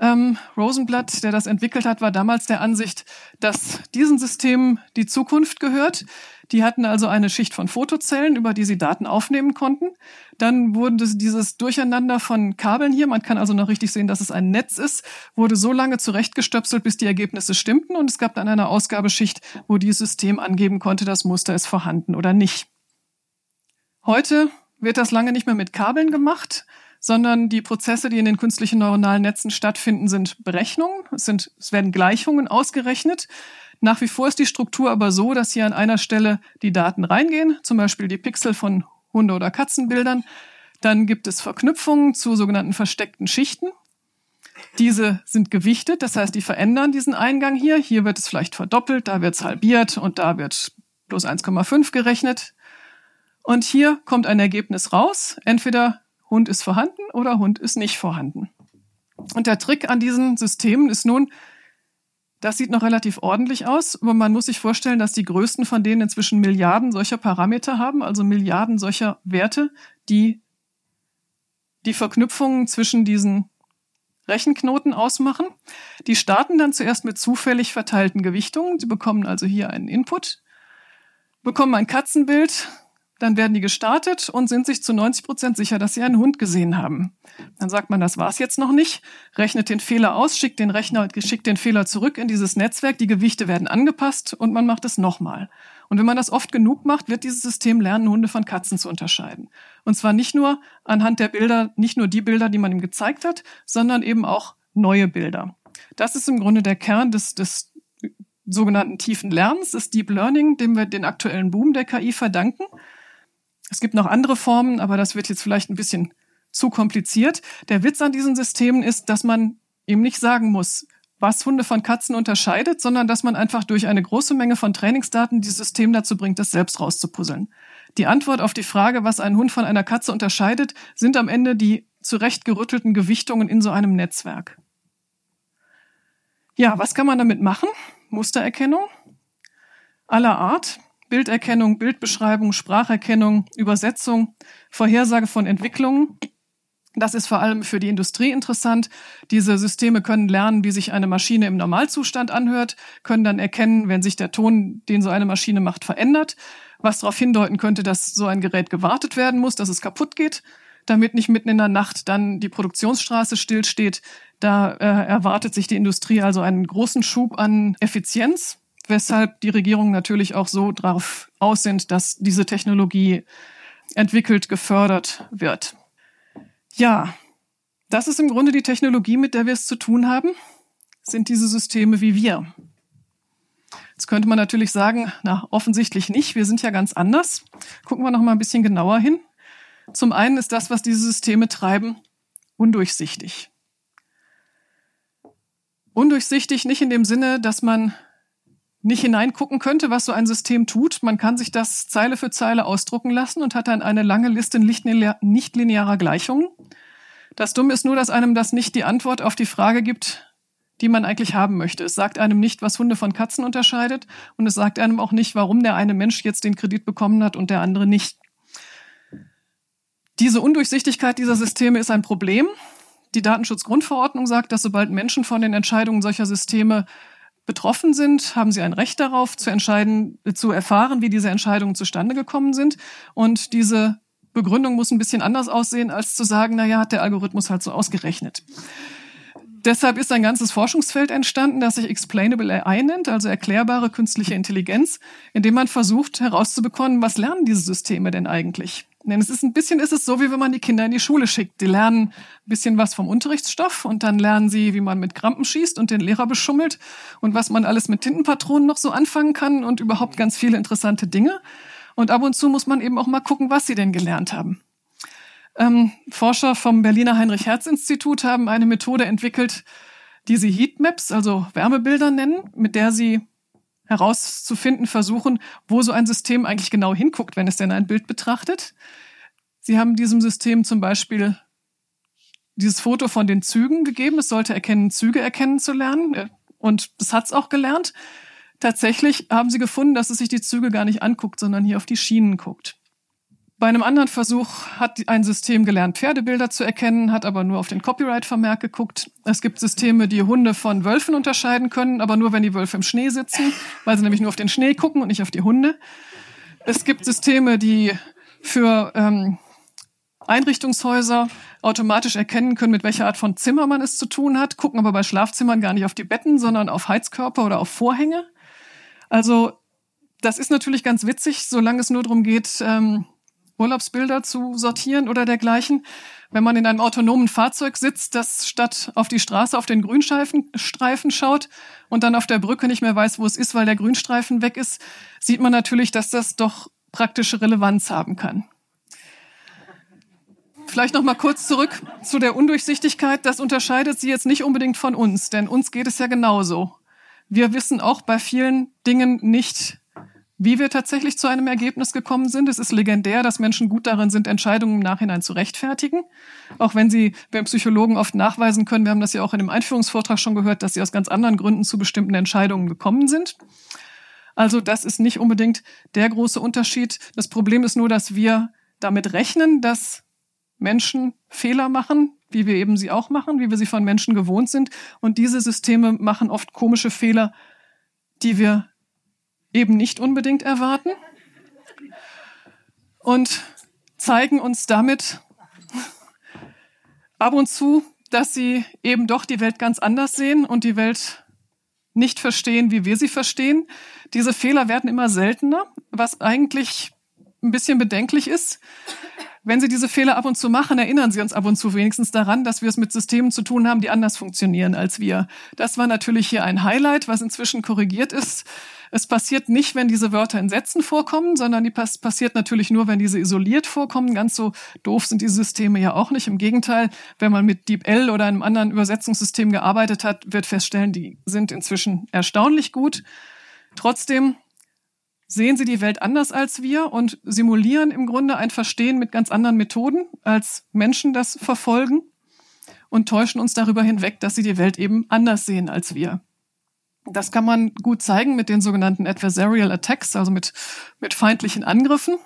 Ähm, Rosenblatt, der das entwickelt hat, war damals der Ansicht, dass diesen Systemen die Zukunft gehört. Die hatten also eine Schicht von Fotozellen, über die sie Daten aufnehmen konnten. Dann wurde dieses Durcheinander von Kabeln hier, man kann also noch richtig sehen, dass es ein Netz ist, wurde so lange zurechtgestöpselt, bis die Ergebnisse stimmten. Und es gab dann eine Ausgabeschicht, wo dieses System angeben konnte, das Muster ist vorhanden oder nicht. Heute wird das lange nicht mehr mit Kabeln gemacht, sondern die Prozesse, die in den künstlichen neuronalen Netzen stattfinden, sind Berechnungen. Es, sind, es werden Gleichungen ausgerechnet. Nach wie vor ist die Struktur aber so, dass hier an einer Stelle die Daten reingehen, zum Beispiel die Pixel von Hunde- oder Katzenbildern. Dann gibt es Verknüpfungen zu sogenannten versteckten Schichten. Diese sind gewichtet, das heißt, die verändern diesen Eingang hier. Hier wird es vielleicht verdoppelt, da wird es halbiert und da wird plus 1,5 gerechnet. Und hier kommt ein Ergebnis raus. Entweder Hund ist vorhanden oder Hund ist nicht vorhanden. Und der Trick an diesen Systemen ist nun, das sieht noch relativ ordentlich aus, aber man muss sich vorstellen, dass die größten von denen inzwischen Milliarden solcher Parameter haben, also Milliarden solcher Werte, die die Verknüpfungen zwischen diesen Rechenknoten ausmachen. Die starten dann zuerst mit zufällig verteilten Gewichtungen. Sie bekommen also hier einen Input, bekommen ein Katzenbild, dann werden die gestartet und sind sich zu 90 Prozent sicher, dass sie einen Hund gesehen haben. Dann sagt man, das war's jetzt noch nicht, rechnet den Fehler aus, schickt den Rechner, schickt den Fehler zurück in dieses Netzwerk, die Gewichte werden angepasst und man macht es nochmal. Und wenn man das oft genug macht, wird dieses System lernen, Hunde von Katzen zu unterscheiden. Und zwar nicht nur anhand der Bilder, nicht nur die Bilder, die man ihm gezeigt hat, sondern eben auch neue Bilder. Das ist im Grunde der Kern des, des sogenannten tiefen Lernens, des Deep Learning, dem wir den aktuellen Boom der KI verdanken. Es gibt noch andere Formen, aber das wird jetzt vielleicht ein bisschen zu kompliziert. Der Witz an diesen Systemen ist, dass man eben nicht sagen muss, was Hunde von Katzen unterscheidet, sondern dass man einfach durch eine große Menge von Trainingsdaten dieses System dazu bringt, das selbst rauszupuzzeln. Die Antwort auf die Frage, was ein Hund von einer Katze unterscheidet, sind am Ende die zurechtgerüttelten Gewichtungen in so einem Netzwerk. Ja, was kann man damit machen? Mustererkennung aller Art. Bilderkennung, Bildbeschreibung, Spracherkennung, Übersetzung, Vorhersage von Entwicklungen. Das ist vor allem für die Industrie interessant. Diese Systeme können lernen, wie sich eine Maschine im Normalzustand anhört, können dann erkennen, wenn sich der Ton, den so eine Maschine macht, verändert, was darauf hindeuten könnte, dass so ein Gerät gewartet werden muss, dass es kaputt geht, damit nicht mitten in der Nacht dann die Produktionsstraße stillsteht. Da äh, erwartet sich die Industrie also einen großen Schub an Effizienz weshalb die Regierungen natürlich auch so drauf aus sind, dass diese Technologie entwickelt, gefördert wird. Ja, das ist im Grunde die Technologie, mit der wir es zu tun haben, sind diese Systeme wie wir. Jetzt könnte man natürlich sagen, na, offensichtlich nicht, wir sind ja ganz anders. Gucken wir noch mal ein bisschen genauer hin. Zum einen ist das, was diese Systeme treiben, undurchsichtig. Undurchsichtig nicht in dem Sinne, dass man nicht hineingucken könnte, was so ein System tut. Man kann sich das Zeile für Zeile ausdrucken lassen und hat dann eine lange Liste nicht linearer Gleichungen. Das Dumme ist nur, dass einem das nicht die Antwort auf die Frage gibt, die man eigentlich haben möchte. Es sagt einem nicht, was Hunde von Katzen unterscheidet und es sagt einem auch nicht, warum der eine Mensch jetzt den Kredit bekommen hat und der andere nicht. Diese Undurchsichtigkeit dieser Systeme ist ein Problem. Die Datenschutzgrundverordnung sagt, dass sobald Menschen von den Entscheidungen solcher Systeme betroffen sind, haben sie ein Recht darauf, zu entscheiden, zu erfahren, wie diese Entscheidungen zustande gekommen sind. Und diese Begründung muss ein bisschen anders aussehen, als zu sagen, na ja, hat der Algorithmus halt so ausgerechnet. Deshalb ist ein ganzes Forschungsfeld entstanden, das sich Explainable AI nennt, also erklärbare künstliche Intelligenz, in dem man versucht herauszubekommen, was lernen diese Systeme denn eigentlich? Denn es ist ein bisschen ist es so, wie wenn man die Kinder in die Schule schickt. Die lernen ein bisschen was vom Unterrichtsstoff und dann lernen sie, wie man mit Krampen schießt und den Lehrer beschummelt und was man alles mit Tintenpatronen noch so anfangen kann und überhaupt ganz viele interessante Dinge. Und ab und zu muss man eben auch mal gucken, was sie denn gelernt haben. Ähm, Forscher vom Berliner Heinrich-Herz-Institut haben eine Methode entwickelt, die sie Heatmaps, also Wärmebilder nennen, mit der sie herauszufinden versuchen, wo so ein System eigentlich genau hinguckt, wenn es denn ein Bild betrachtet. Sie haben diesem System zum Beispiel dieses Foto von den Zügen gegeben. Es sollte erkennen, Züge erkennen zu lernen. Und das hat es auch gelernt. Tatsächlich haben sie gefunden, dass es sich die Züge gar nicht anguckt, sondern hier auf die Schienen guckt. Bei einem anderen Versuch hat ein System gelernt, Pferdebilder zu erkennen, hat aber nur auf den Copyright-Vermerk geguckt. Es gibt Systeme, die Hunde von Wölfen unterscheiden können, aber nur, wenn die Wölfe im Schnee sitzen, weil sie nämlich nur auf den Schnee gucken und nicht auf die Hunde. Es gibt Systeme, die für ähm, Einrichtungshäuser automatisch erkennen können, mit welcher Art von Zimmer man es zu tun hat, gucken aber bei Schlafzimmern gar nicht auf die Betten, sondern auf Heizkörper oder auf Vorhänge. Also das ist natürlich ganz witzig, solange es nur darum geht, ähm, Urlaubsbilder zu sortieren oder dergleichen. Wenn man in einem autonomen Fahrzeug sitzt, das statt auf die Straße auf den Grünstreifen Streifen schaut und dann auf der Brücke nicht mehr weiß, wo es ist, weil der Grünstreifen weg ist, sieht man natürlich, dass das doch praktische Relevanz haben kann. Vielleicht noch mal kurz zurück zu der Undurchsichtigkeit. Das unterscheidet sie jetzt nicht unbedingt von uns, denn uns geht es ja genauso. Wir wissen auch bei vielen Dingen nicht, wie wir tatsächlich zu einem Ergebnis gekommen sind. Es ist legendär, dass Menschen gut darin sind, Entscheidungen im Nachhinein zu rechtfertigen. Auch wenn sie beim Psychologen oft nachweisen können, wir haben das ja auch in dem Einführungsvortrag schon gehört, dass sie aus ganz anderen Gründen zu bestimmten Entscheidungen gekommen sind. Also das ist nicht unbedingt der große Unterschied. Das Problem ist nur, dass wir damit rechnen, dass Menschen Fehler machen, wie wir eben sie auch machen, wie wir sie von Menschen gewohnt sind. Und diese Systeme machen oft komische Fehler, die wir eben nicht unbedingt erwarten und zeigen uns damit ab und zu, dass sie eben doch die Welt ganz anders sehen und die Welt nicht verstehen, wie wir sie verstehen. Diese Fehler werden immer seltener, was eigentlich ein bisschen bedenklich ist. Wenn Sie diese Fehler ab und zu machen, erinnern Sie uns ab und zu wenigstens daran, dass wir es mit Systemen zu tun haben, die anders funktionieren als wir. Das war natürlich hier ein Highlight, was inzwischen korrigiert ist. Es passiert nicht, wenn diese Wörter in Sätzen vorkommen, sondern die pass passiert natürlich nur, wenn diese isoliert vorkommen. Ganz so doof sind die Systeme ja auch nicht. Im Gegenteil, wenn man mit DeepL oder einem anderen Übersetzungssystem gearbeitet hat, wird feststellen, die sind inzwischen erstaunlich gut. Trotzdem sehen sie die Welt anders als wir und simulieren im Grunde ein Verstehen mit ganz anderen Methoden, als Menschen das verfolgen und täuschen uns darüber hinweg, dass sie die Welt eben anders sehen als wir. Das kann man gut zeigen mit den sogenannten Adversarial Attacks, also mit, mit feindlichen Angriffen.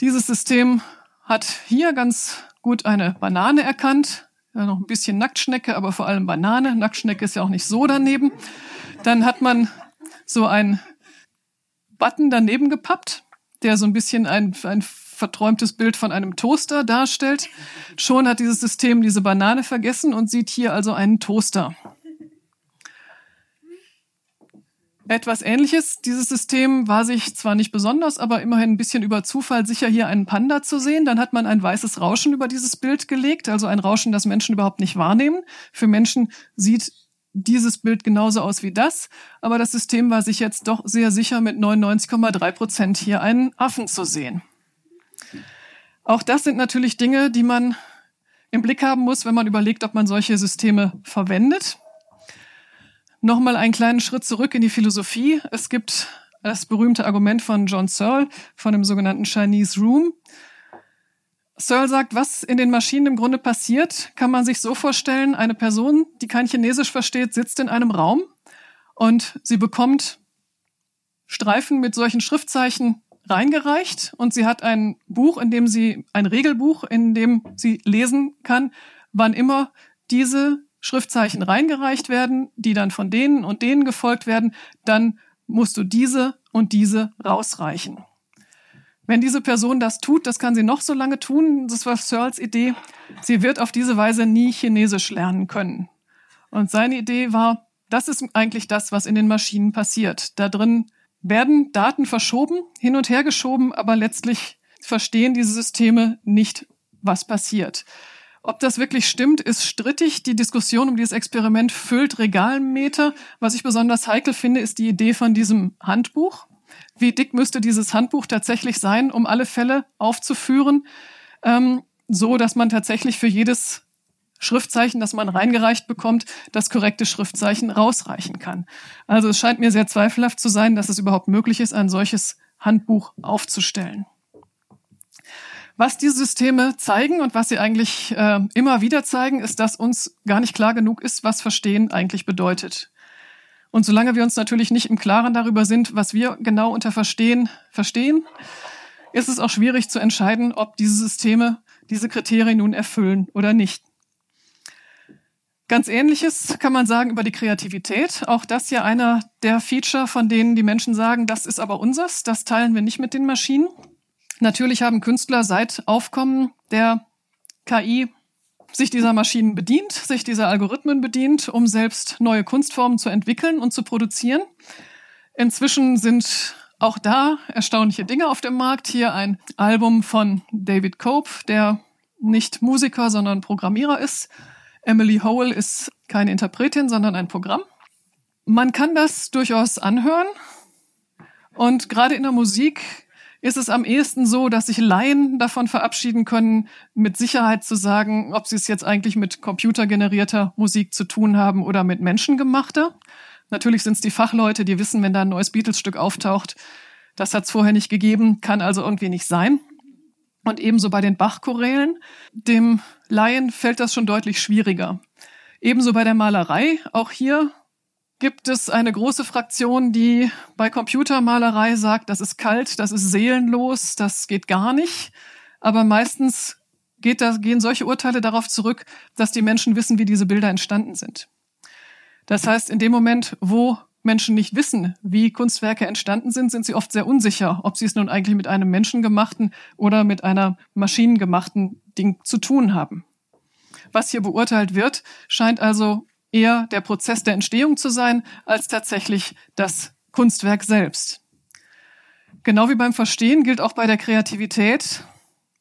Dieses System hat hier ganz gut eine Banane erkannt, ja, noch ein bisschen Nacktschnecke, aber vor allem Banane. Nacktschnecke ist ja auch nicht so daneben. Dann hat man so ein Button daneben gepappt, der so ein bisschen ein, ein verträumtes Bild von einem Toaster darstellt. Schon hat dieses System diese Banane vergessen und sieht hier also einen Toaster. Etwas ähnliches. Dieses System war sich zwar nicht besonders, aber immerhin ein bisschen über Zufall sicher, hier einen Panda zu sehen. Dann hat man ein weißes Rauschen über dieses Bild gelegt, also ein Rauschen, das Menschen überhaupt nicht wahrnehmen. Für Menschen sieht dieses Bild genauso aus wie das, aber das System war sich jetzt doch sehr sicher, mit 99,3 Prozent hier einen Affen zu sehen. Auch das sind natürlich Dinge, die man im Blick haben muss, wenn man überlegt, ob man solche Systeme verwendet. Nochmal einen kleinen Schritt zurück in die Philosophie. Es gibt das berühmte Argument von John Searle von dem sogenannten Chinese Room. Searle sagt, was in den Maschinen im Grunde passiert, kann man sich so vorstellen, eine Person, die kein Chinesisch versteht, sitzt in einem Raum und sie bekommt Streifen mit solchen Schriftzeichen reingereicht und sie hat ein Buch, in dem sie, ein Regelbuch, in dem sie lesen kann, wann immer diese Schriftzeichen reingereicht werden, die dann von denen und denen gefolgt werden, dann musst du diese und diese rausreichen. Wenn diese Person das tut, das kann sie noch so lange tun, das war Searles Idee, sie wird auf diese Weise nie Chinesisch lernen können. Und seine Idee war, das ist eigentlich das, was in den Maschinen passiert. Da drin werden Daten verschoben, hin und her geschoben, aber letztlich verstehen diese Systeme nicht, was passiert. Ob das wirklich stimmt, ist strittig. Die Diskussion um dieses Experiment füllt Regalmeter. Was ich besonders heikel finde, ist die Idee von diesem Handbuch. Wie dick müsste dieses Handbuch tatsächlich sein, um alle Fälle aufzuführen, ähm, so dass man tatsächlich für jedes Schriftzeichen, das man reingereicht bekommt, das korrekte Schriftzeichen rausreichen kann. Also es scheint mir sehr zweifelhaft zu sein, dass es überhaupt möglich ist, ein solches Handbuch aufzustellen. Was diese Systeme zeigen und was sie eigentlich äh, immer wieder zeigen, ist, dass uns gar nicht klar genug ist, was Verstehen eigentlich bedeutet. Und solange wir uns natürlich nicht im Klaren darüber sind, was wir genau unter Verstehen verstehen, ist es auch schwierig zu entscheiden, ob diese Systeme diese Kriterien nun erfüllen oder nicht. Ganz ähnliches kann man sagen über die Kreativität. Auch das ja einer der Feature, von denen die Menschen sagen, das ist aber unseres, das teilen wir nicht mit den Maschinen. Natürlich haben Künstler seit Aufkommen der KI sich dieser Maschinen bedient, sich dieser Algorithmen bedient, um selbst neue Kunstformen zu entwickeln und zu produzieren. Inzwischen sind auch da erstaunliche Dinge auf dem Markt. Hier ein Album von David Cope, der nicht Musiker, sondern Programmierer ist Emily Howell ist keine Interpretin, sondern ein Programm. Man kann das durchaus anhören. Und gerade in der Musik ist es am ehesten so, dass sich Laien davon verabschieden können, mit Sicherheit zu sagen, ob sie es jetzt eigentlich mit computergenerierter Musik zu tun haben oder mit menschengemachter. Natürlich sind es die Fachleute, die wissen, wenn da ein neues Beatles-Stück auftaucht, das hat es vorher nicht gegeben, kann also irgendwie nicht sein. Und ebenso bei den Bach-Chorälen. Dem Laien fällt das schon deutlich schwieriger. Ebenso bei der Malerei. Auch hier gibt es eine große Fraktion, die bei Computermalerei sagt, das ist kalt, das ist seelenlos, das geht gar nicht. Aber meistens geht das, gehen solche Urteile darauf zurück, dass die Menschen wissen, wie diese Bilder entstanden sind. Das heißt, in dem Moment, wo Menschen nicht wissen, wie Kunstwerke entstanden sind, sind sie oft sehr unsicher, ob sie es nun eigentlich mit einem menschengemachten oder mit einer maschinengemachten Ding zu tun haben. Was hier beurteilt wird, scheint also eher der Prozess der Entstehung zu sein, als tatsächlich das Kunstwerk selbst. Genau wie beim Verstehen gilt auch bei der Kreativität.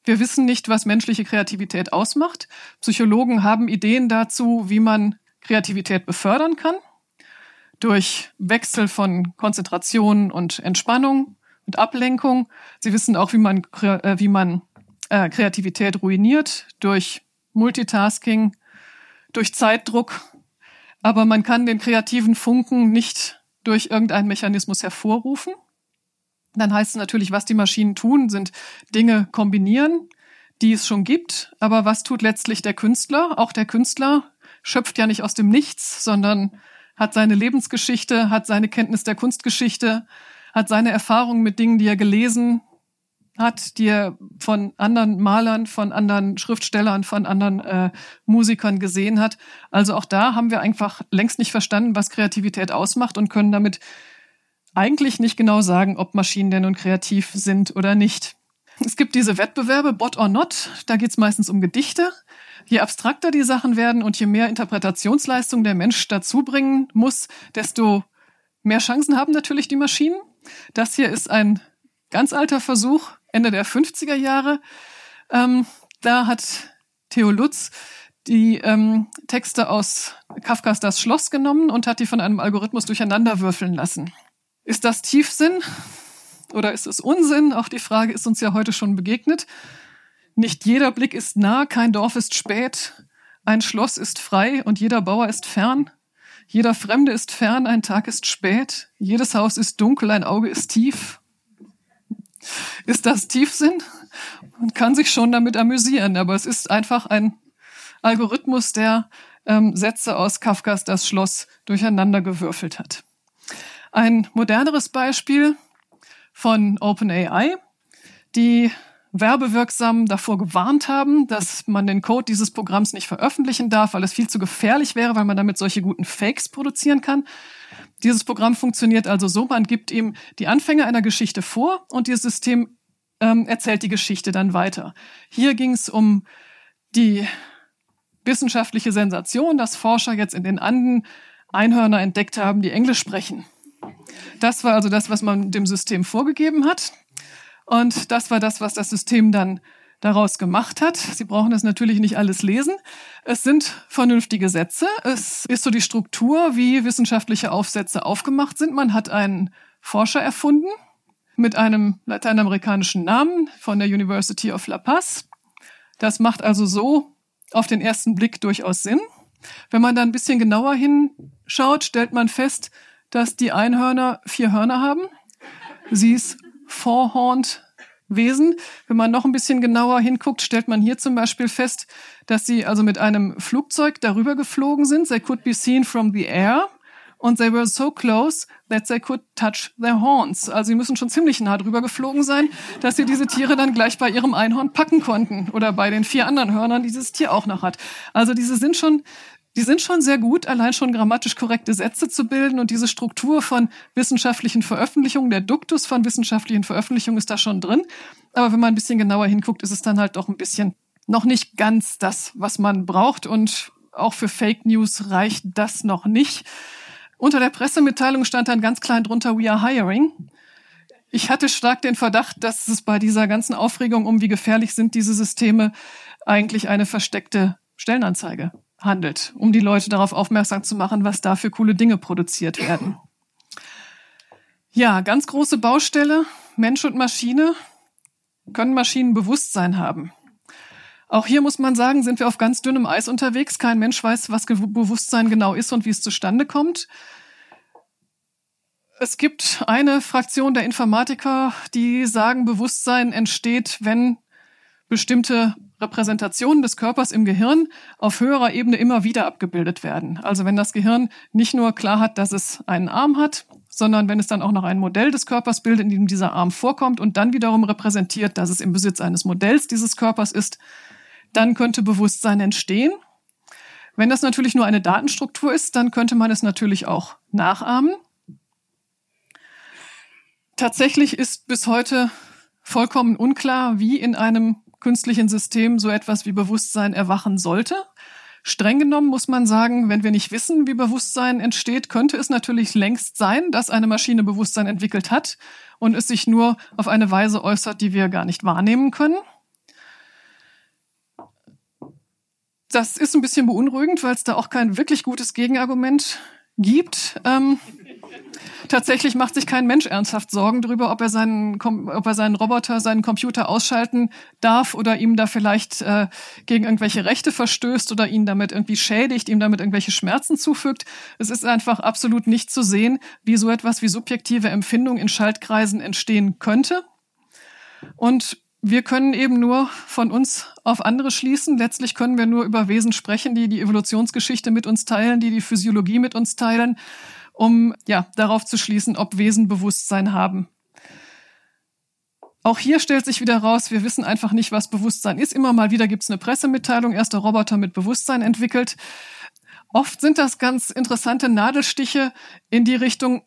Wir wissen nicht, was menschliche Kreativität ausmacht. Psychologen haben Ideen dazu, wie man Kreativität befördern kann durch Wechsel von Konzentration und Entspannung und Ablenkung. Sie wissen auch, wie man, äh, wie man äh, Kreativität ruiniert durch Multitasking, durch Zeitdruck. Aber man kann den kreativen Funken nicht durch irgendeinen Mechanismus hervorrufen. Dann heißt es natürlich, was die Maschinen tun, sind Dinge kombinieren, die es schon gibt. Aber was tut letztlich der Künstler? Auch der Künstler schöpft ja nicht aus dem Nichts, sondern hat seine Lebensgeschichte, hat seine Kenntnis der Kunstgeschichte, hat seine Erfahrungen mit Dingen, die er gelesen hat, die er von anderen Malern, von anderen Schriftstellern, von anderen äh, Musikern gesehen hat. Also auch da haben wir einfach längst nicht verstanden, was Kreativität ausmacht und können damit eigentlich nicht genau sagen, ob Maschinen denn nun kreativ sind oder nicht. Es gibt diese Wettbewerbe, Bot or Not, da geht es meistens um Gedichte. Je abstrakter die Sachen werden und je mehr Interpretationsleistung der Mensch dazu bringen muss, desto mehr Chancen haben natürlich die Maschinen. Das hier ist ein ganz alter Versuch, Ende der 50er Jahre. Ähm, da hat Theo Lutz die ähm, Texte aus Kafkas Das Schloss genommen und hat die von einem Algorithmus durcheinanderwürfeln lassen. Ist das Tiefsinn oder ist es Unsinn? Auch die Frage ist uns ja heute schon begegnet. Nicht jeder Blick ist nah, kein Dorf ist spät, ein Schloss ist frei und jeder Bauer ist fern. Jeder Fremde ist fern, ein Tag ist spät, jedes Haus ist dunkel, ein Auge ist tief. Ist das Tiefsinn? Man kann sich schon damit amüsieren, aber es ist einfach ein Algorithmus, der ähm, Sätze aus Kafkas Das Schloss durcheinandergewürfelt hat. Ein moderneres Beispiel von OpenAI, die werbewirksam davor gewarnt haben, dass man den Code dieses Programms nicht veröffentlichen darf, weil es viel zu gefährlich wäre, weil man damit solche guten Fakes produzieren kann. Dieses Programm funktioniert also so, man gibt ihm die Anfänge einer Geschichte vor und dieses System ähm, erzählt die Geschichte dann weiter. Hier ging es um die wissenschaftliche Sensation, dass Forscher jetzt in den Anden Einhörner entdeckt haben, die Englisch sprechen. Das war also das, was man dem System vorgegeben hat. Und das war das, was das System dann daraus gemacht hat. Sie brauchen das natürlich nicht alles lesen. Es sind vernünftige Sätze. Es ist so die Struktur, wie wissenschaftliche Aufsätze aufgemacht sind. Man hat einen Forscher erfunden mit einem lateinamerikanischen Namen von der University of La Paz. Das macht also so auf den ersten Blick durchaus Sinn. Wenn man da ein bisschen genauer hinschaut, stellt man fest, dass die Einhörner vier Hörner haben. Sie ist Four-Horned Wesen. Wenn man noch ein bisschen genauer hinguckt, stellt man hier zum Beispiel fest, dass sie also mit einem Flugzeug darüber geflogen sind. They could be seen from the air. Und they were so close that they could touch their horns. Also sie müssen schon ziemlich nah drüber geflogen sein, dass sie diese Tiere dann gleich bei ihrem Einhorn packen konnten. Oder bei den vier anderen Hörnern, die dieses Tier auch noch hat. Also diese sind schon die sind schon sehr gut, allein schon grammatisch korrekte Sätze zu bilden und diese Struktur von wissenschaftlichen Veröffentlichungen, der Duktus von wissenschaftlichen Veröffentlichungen ist da schon drin. Aber wenn man ein bisschen genauer hinguckt, ist es dann halt doch ein bisschen noch nicht ganz das, was man braucht und auch für Fake News reicht das noch nicht. Unter der Pressemitteilung stand dann ganz klein drunter, we are hiring. Ich hatte stark den Verdacht, dass es bei dieser ganzen Aufregung um, wie gefährlich sind diese Systeme, eigentlich eine versteckte Stellenanzeige handelt, um die Leute darauf aufmerksam zu machen, was da für coole Dinge produziert werden. Ja, ganz große Baustelle. Mensch und Maschine. Können Maschinen Bewusstsein haben? Auch hier muss man sagen, sind wir auf ganz dünnem Eis unterwegs. Kein Mensch weiß, was Bewusstsein genau ist und wie es zustande kommt. Es gibt eine Fraktion der Informatiker, die sagen, Bewusstsein entsteht, wenn bestimmte Repräsentationen des Körpers im Gehirn auf höherer Ebene immer wieder abgebildet werden. Also wenn das Gehirn nicht nur klar hat, dass es einen Arm hat, sondern wenn es dann auch noch ein Modell des Körpers bildet, in dem dieser Arm vorkommt und dann wiederum repräsentiert, dass es im Besitz eines Modells dieses Körpers ist, dann könnte Bewusstsein entstehen. Wenn das natürlich nur eine Datenstruktur ist, dann könnte man es natürlich auch nachahmen. Tatsächlich ist bis heute vollkommen unklar, wie in einem künstlichen System so etwas wie Bewusstsein erwachen sollte. Streng genommen muss man sagen, wenn wir nicht wissen, wie Bewusstsein entsteht, könnte es natürlich längst sein, dass eine Maschine Bewusstsein entwickelt hat und es sich nur auf eine Weise äußert, die wir gar nicht wahrnehmen können. Das ist ein bisschen beunruhigend, weil es da auch kein wirklich gutes Gegenargument gibt. Ähm, Tatsächlich macht sich kein Mensch ernsthaft Sorgen darüber, ob er seinen, ob er seinen Roboter, seinen Computer ausschalten darf oder ihm da vielleicht äh, gegen irgendwelche Rechte verstößt oder ihn damit irgendwie schädigt, ihm damit irgendwelche Schmerzen zufügt. Es ist einfach absolut nicht zu sehen, wie so etwas wie subjektive Empfindung in Schaltkreisen entstehen könnte. Und wir können eben nur von uns auf andere schließen. Letztlich können wir nur über Wesen sprechen, die die Evolutionsgeschichte mit uns teilen, die die Physiologie mit uns teilen um ja darauf zu schließen, ob Wesen Bewusstsein haben. Auch hier stellt sich wieder raus, wir wissen einfach nicht, was Bewusstsein ist. Immer mal wieder gibt es eine Pressemitteilung, erster Roboter mit Bewusstsein entwickelt. Oft sind das ganz interessante Nadelstiche in die Richtung,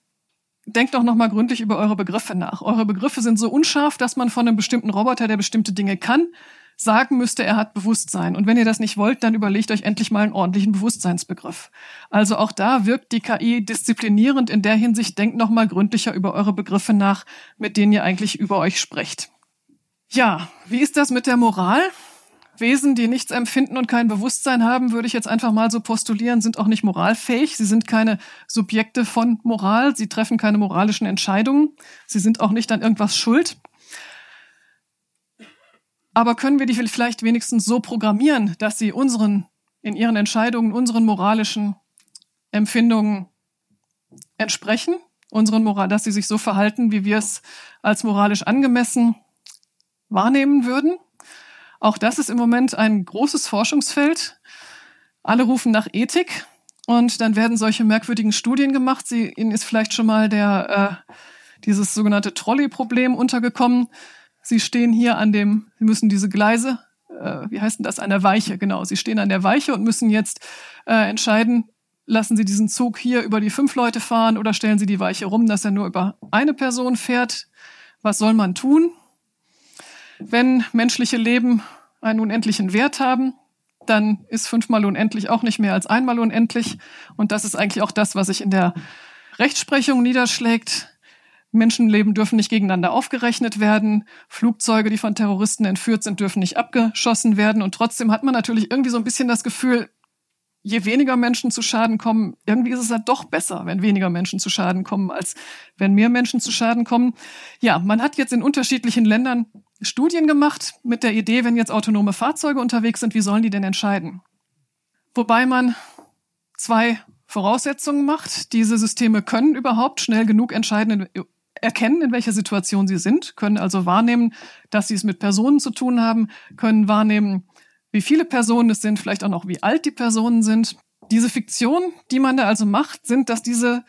denkt doch nochmal gründlich über eure Begriffe nach. Eure Begriffe sind so unscharf, dass man von einem bestimmten Roboter, der bestimmte Dinge kann, sagen müsste, er hat Bewusstsein. Und wenn ihr das nicht wollt, dann überlegt euch endlich mal einen ordentlichen Bewusstseinsbegriff. Also auch da wirkt die KI disziplinierend in der Hinsicht, denkt noch mal gründlicher über eure Begriffe nach, mit denen ihr eigentlich über euch sprecht. Ja, wie ist das mit der Moral? Wesen, die nichts empfinden und kein Bewusstsein haben, würde ich jetzt einfach mal so postulieren, sind auch nicht moralfähig. Sie sind keine Subjekte von Moral. Sie treffen keine moralischen Entscheidungen. Sie sind auch nicht an irgendwas schuld. Aber können wir die vielleicht wenigstens so programmieren, dass sie unseren, in ihren Entscheidungen, unseren moralischen Empfindungen entsprechen, unseren Moral, dass sie sich so verhalten, wie wir es als moralisch angemessen wahrnehmen würden? Auch das ist im Moment ein großes Forschungsfeld. Alle rufen nach Ethik und dann werden solche merkwürdigen Studien gemacht. Sie, Ihnen ist vielleicht schon mal der, äh, dieses sogenannte Trolley-Problem untergekommen Sie stehen hier an dem, Sie müssen diese Gleise, äh, wie heißt denn das, an der Weiche, genau. Sie stehen an der Weiche und müssen jetzt äh, entscheiden, lassen Sie diesen Zug hier über die fünf Leute fahren oder stellen Sie die Weiche rum, dass er nur über eine Person fährt. Was soll man tun? Wenn menschliche Leben einen unendlichen Wert haben, dann ist fünfmal unendlich auch nicht mehr als einmal unendlich. Und das ist eigentlich auch das, was sich in der Rechtsprechung niederschlägt. Menschenleben dürfen nicht gegeneinander aufgerechnet werden. Flugzeuge, die von Terroristen entführt sind, dürfen nicht abgeschossen werden. Und trotzdem hat man natürlich irgendwie so ein bisschen das Gefühl, je weniger Menschen zu Schaden kommen, irgendwie ist es halt doch besser, wenn weniger Menschen zu Schaden kommen, als wenn mehr Menschen zu Schaden kommen. Ja, man hat jetzt in unterschiedlichen Ländern Studien gemacht mit der Idee, wenn jetzt autonome Fahrzeuge unterwegs sind, wie sollen die denn entscheiden? Wobei man zwei Voraussetzungen macht. Diese Systeme können überhaupt schnell genug entscheiden, erkennen, in welcher Situation sie sind, können also wahrnehmen, dass sie es mit Personen zu tun haben, können wahrnehmen, wie viele Personen es sind, vielleicht auch noch, wie alt die Personen sind. Diese Fiktion, die man da also macht, sind, dass diese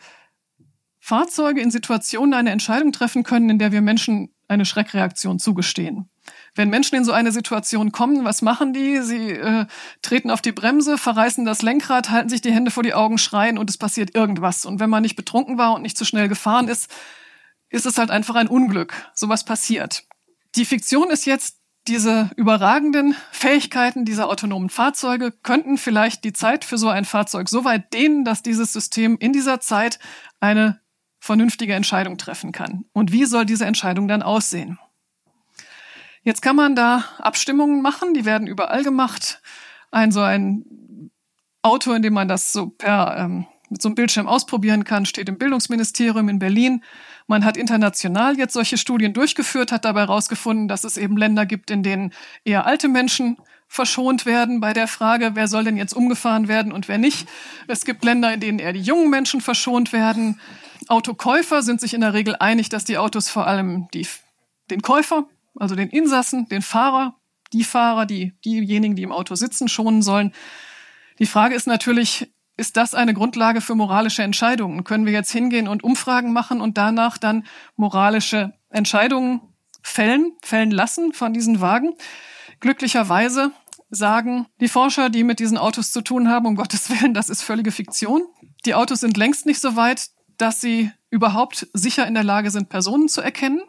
Fahrzeuge in Situationen eine Entscheidung treffen können, in der wir Menschen eine Schreckreaktion zugestehen. Wenn Menschen in so eine Situation kommen, was machen die? Sie äh, treten auf die Bremse, verreißen das Lenkrad, halten sich die Hände vor die Augen, schreien und es passiert irgendwas. Und wenn man nicht betrunken war und nicht zu schnell gefahren ist, ist es halt einfach ein Unglück. Sowas passiert. Die Fiktion ist jetzt, diese überragenden Fähigkeiten dieser autonomen Fahrzeuge könnten vielleicht die Zeit für so ein Fahrzeug so weit dehnen, dass dieses System in dieser Zeit eine vernünftige Entscheidung treffen kann. Und wie soll diese Entscheidung dann aussehen? Jetzt kann man da Abstimmungen machen, die werden überall gemacht. Ein so ein Auto, in dem man das so per ähm, mit so einem Bildschirm ausprobieren kann, steht im Bildungsministerium in Berlin. Man hat international jetzt solche Studien durchgeführt, hat dabei herausgefunden, dass es eben Länder gibt, in denen eher alte Menschen verschont werden bei der Frage, wer soll denn jetzt umgefahren werden und wer nicht. Es gibt Länder, in denen eher die jungen Menschen verschont werden. Autokäufer sind sich in der Regel einig, dass die Autos vor allem die, den Käufer, also den Insassen, den Fahrer, die Fahrer, die, diejenigen, die im Auto sitzen, schonen sollen. Die Frage ist natürlich, ist das eine Grundlage für moralische Entscheidungen? Können wir jetzt hingehen und Umfragen machen und danach dann moralische Entscheidungen fällen, fällen lassen von diesen Wagen? Glücklicherweise sagen die Forscher, die mit diesen Autos zu tun haben, um Gottes Willen, das ist völlige Fiktion. Die Autos sind längst nicht so weit, dass sie überhaupt sicher in der Lage sind, Personen zu erkennen,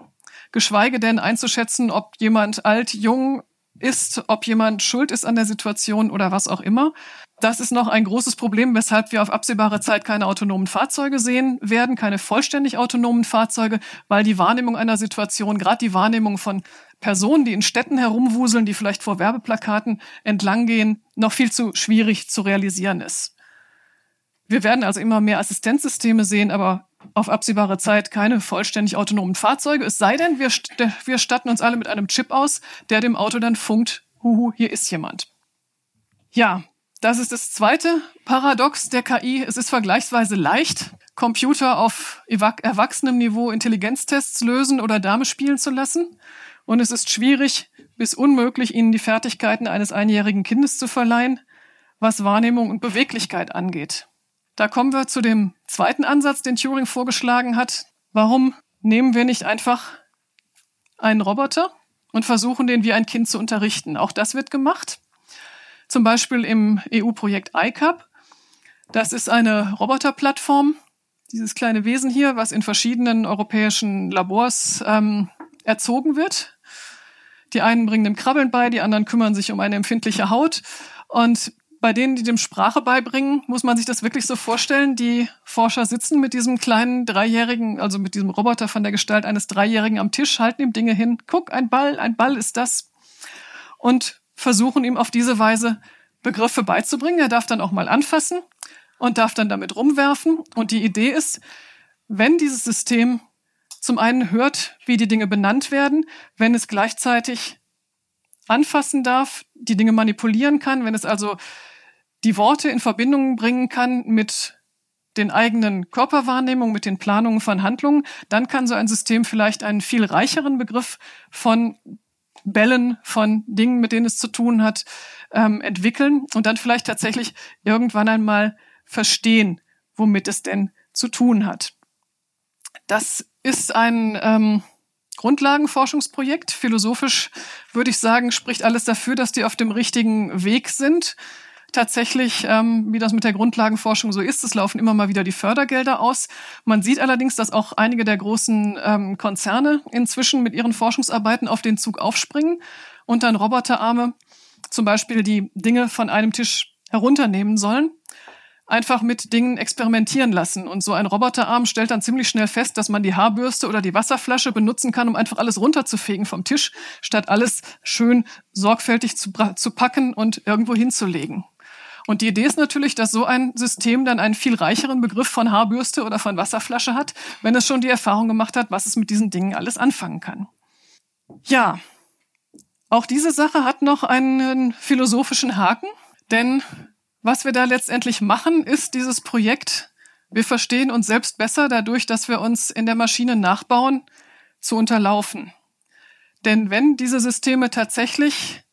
geschweige denn einzuschätzen, ob jemand alt, jung ist, ob jemand schuld ist an der Situation oder was auch immer. Das ist noch ein großes Problem, weshalb wir auf absehbare Zeit keine autonomen Fahrzeuge sehen werden, keine vollständig autonomen Fahrzeuge, weil die Wahrnehmung einer Situation, gerade die Wahrnehmung von Personen, die in Städten herumwuseln, die vielleicht vor Werbeplakaten entlanggehen, noch viel zu schwierig zu realisieren ist. Wir werden also immer mehr Assistenzsysteme sehen, aber auf absehbare Zeit keine vollständig autonomen Fahrzeuge. Es sei denn, wir, wir statten uns alle mit einem Chip aus, der dem Auto dann funkt, huhu, hier ist jemand. Ja, das ist das zweite Paradox der KI. Es ist vergleichsweise leicht, Computer auf erwachsenem Niveau Intelligenztests lösen oder Dame spielen zu lassen. Und es ist schwierig bis unmöglich, ihnen die Fertigkeiten eines einjährigen Kindes zu verleihen, was Wahrnehmung und Beweglichkeit angeht. Da kommen wir zu dem zweiten Ansatz, den Turing vorgeschlagen hat. Warum nehmen wir nicht einfach einen Roboter und versuchen den wie ein Kind zu unterrichten? Auch das wird gemacht. Zum Beispiel im EU-Projekt ICAP. Das ist eine Roboterplattform, dieses kleine Wesen hier, was in verschiedenen europäischen Labors ähm, erzogen wird. Die einen bringen dem Krabbeln bei, die anderen kümmern sich um eine empfindliche Haut. Und bei denen, die dem Sprache beibringen, muss man sich das wirklich so vorstellen. Die Forscher sitzen mit diesem kleinen Dreijährigen, also mit diesem Roboter von der Gestalt eines Dreijährigen am Tisch, halten ihm Dinge hin. Guck, ein Ball, ein Ball ist das. Und versuchen ihm auf diese Weise Begriffe beizubringen. Er darf dann auch mal anfassen und darf dann damit rumwerfen. Und die Idee ist, wenn dieses System zum einen hört, wie die Dinge benannt werden, wenn es gleichzeitig anfassen darf, die Dinge manipulieren kann, wenn es also die Worte in Verbindung bringen kann mit den eigenen Körperwahrnehmungen, mit den Planungen von Handlungen, dann kann so ein System vielleicht einen viel reicheren Begriff von Bällen, von Dingen, mit denen es zu tun hat, ähm, entwickeln und dann vielleicht tatsächlich irgendwann einmal verstehen, womit es denn zu tun hat. Das ist ein ähm, Grundlagenforschungsprojekt. Philosophisch würde ich sagen, spricht alles dafür, dass die auf dem richtigen Weg sind. Tatsächlich, ähm, wie das mit der Grundlagenforschung so ist, es laufen immer mal wieder die Fördergelder aus. Man sieht allerdings, dass auch einige der großen ähm, Konzerne inzwischen mit ihren Forschungsarbeiten auf den Zug aufspringen und dann Roboterarme zum Beispiel die Dinge von einem Tisch herunternehmen sollen einfach mit Dingen experimentieren lassen. Und so ein Roboterarm stellt dann ziemlich schnell fest, dass man die Haarbürste oder die Wasserflasche benutzen kann, um einfach alles runterzufegen vom Tisch, statt alles schön sorgfältig zu, zu packen und irgendwo hinzulegen. Und die Idee ist natürlich, dass so ein System dann einen viel reicheren Begriff von Haarbürste oder von Wasserflasche hat, wenn es schon die Erfahrung gemacht hat, was es mit diesen Dingen alles anfangen kann. Ja, auch diese Sache hat noch einen philosophischen Haken, denn was wir da letztendlich machen, ist dieses Projekt, wir verstehen uns selbst besser dadurch, dass wir uns in der Maschine nachbauen, zu unterlaufen. Denn wenn diese Systeme tatsächlich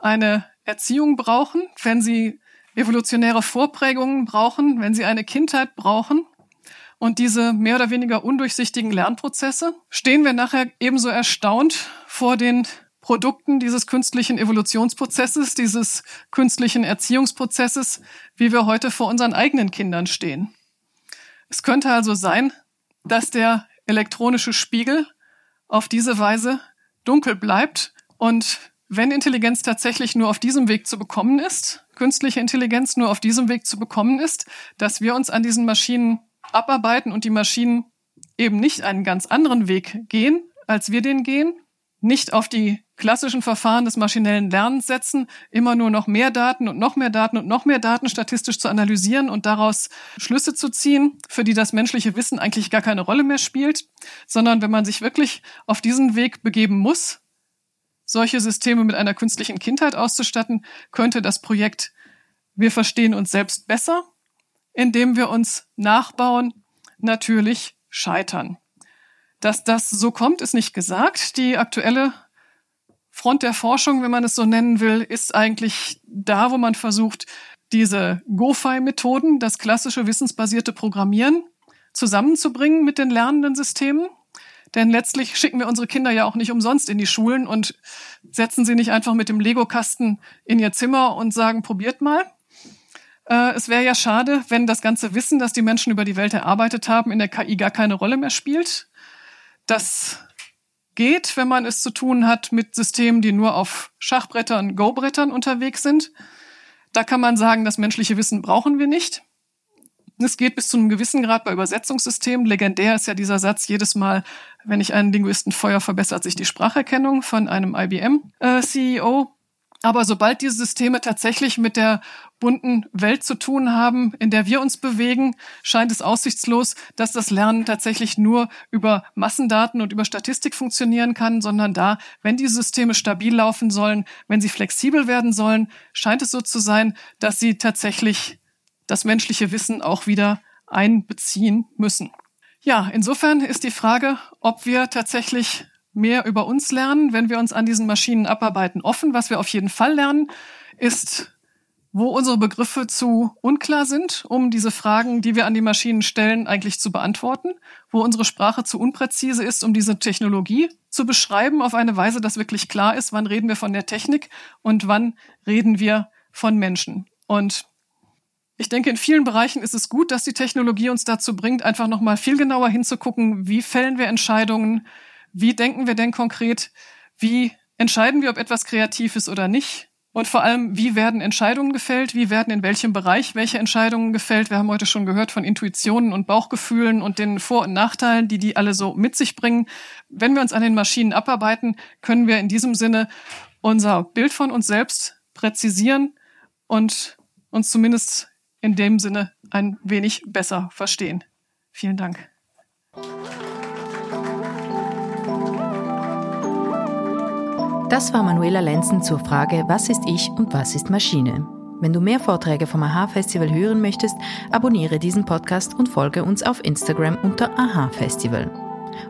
eine Erziehung brauchen, wenn sie evolutionäre Vorprägungen brauchen, wenn sie eine Kindheit brauchen und diese mehr oder weniger undurchsichtigen Lernprozesse, stehen wir nachher ebenso erstaunt vor den Produkten dieses künstlichen Evolutionsprozesses, dieses künstlichen Erziehungsprozesses, wie wir heute vor unseren eigenen Kindern stehen. Es könnte also sein, dass der elektronische Spiegel auf diese Weise dunkel bleibt und wenn Intelligenz tatsächlich nur auf diesem Weg zu bekommen ist, künstliche Intelligenz nur auf diesem Weg zu bekommen ist, dass wir uns an diesen Maschinen abarbeiten und die Maschinen eben nicht einen ganz anderen Weg gehen, als wir den gehen, nicht auf die klassischen Verfahren des maschinellen Lernens setzen, immer nur noch mehr Daten und noch mehr Daten und noch mehr Daten statistisch zu analysieren und daraus Schlüsse zu ziehen, für die das menschliche Wissen eigentlich gar keine Rolle mehr spielt, sondern wenn man sich wirklich auf diesen Weg begeben muss, solche Systeme mit einer künstlichen Kindheit auszustatten, könnte das Projekt Wir verstehen uns selbst besser, indem wir uns nachbauen, natürlich scheitern. Dass das so kommt, ist nicht gesagt. Die aktuelle Front der Forschung, wenn man es so nennen will, ist eigentlich da, wo man versucht, diese GoFi-Methoden, das klassische wissensbasierte Programmieren, zusammenzubringen mit den lernenden Systemen. Denn letztlich schicken wir unsere Kinder ja auch nicht umsonst in die Schulen und setzen sie nicht einfach mit dem Lego-Kasten in ihr Zimmer und sagen, probiert mal. Äh, es wäre ja schade, wenn das ganze Wissen, das die Menschen über die Welt erarbeitet haben, in der KI gar keine Rolle mehr spielt. Das geht, wenn man es zu tun hat mit Systemen, die nur auf Schachbrettern, Go-Brettern unterwegs sind. Da kann man sagen, das menschliche Wissen brauchen wir nicht. Es geht bis zu einem gewissen Grad bei Übersetzungssystemen. Legendär ist ja dieser Satz jedes Mal, wenn ich einen Linguisten feuer, verbessert sich die Spracherkennung von einem IBM-CEO. Aber sobald diese Systeme tatsächlich mit der bunten Welt zu tun haben, in der wir uns bewegen, scheint es aussichtslos, dass das Lernen tatsächlich nur über Massendaten und über Statistik funktionieren kann, sondern da, wenn die Systeme stabil laufen sollen, wenn sie flexibel werden sollen, scheint es so zu sein, dass sie tatsächlich das menschliche Wissen auch wieder einbeziehen müssen. Ja, insofern ist die Frage, ob wir tatsächlich mehr über uns lernen, wenn wir uns an diesen Maschinen abarbeiten. Offen, was wir auf jeden Fall lernen, ist, wo unsere Begriffe zu unklar sind, um diese Fragen, die wir an die Maschinen stellen, eigentlich zu beantworten, wo unsere Sprache zu unpräzise ist, um diese Technologie zu beschreiben auf eine Weise, dass wirklich klar ist, wann reden wir von der Technik und wann reden wir von Menschen. Und ich denke, in vielen Bereichen ist es gut, dass die Technologie uns dazu bringt, einfach nochmal viel genauer hinzugucken, wie fällen wir Entscheidungen, wie denken wir denn konkret? Wie entscheiden wir, ob etwas kreativ ist oder nicht? Und vor allem, wie werden Entscheidungen gefällt? Wie werden in welchem Bereich welche Entscheidungen gefällt? Wir haben heute schon gehört von Intuitionen und Bauchgefühlen und den Vor- und Nachteilen, die die alle so mit sich bringen. Wenn wir uns an den Maschinen abarbeiten, können wir in diesem Sinne unser Bild von uns selbst präzisieren und uns zumindest in dem Sinne ein wenig besser verstehen. Vielen Dank. Das war Manuela Lenzen zur Frage, was ist ich und was ist Maschine? Wenn du mehr Vorträge vom AHA-Festival hören möchtest, abonniere diesen Podcast und folge uns auf Instagram unter AHA-Festival.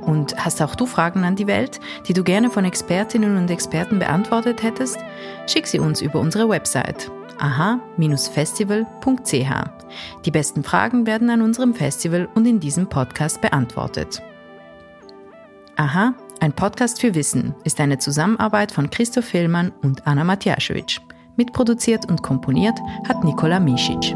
Und hast auch du Fragen an die Welt, die du gerne von Expertinnen und Experten beantwortet hättest? Schick sie uns über unsere Website aha-festival.ch. Die besten Fragen werden an unserem Festival und in diesem Podcast beantwortet. Aha ein Podcast für Wissen, ist eine Zusammenarbeit von Christoph Hillmann und Anna Matjaschewitsch. Mitproduziert und komponiert hat Nikola Misic.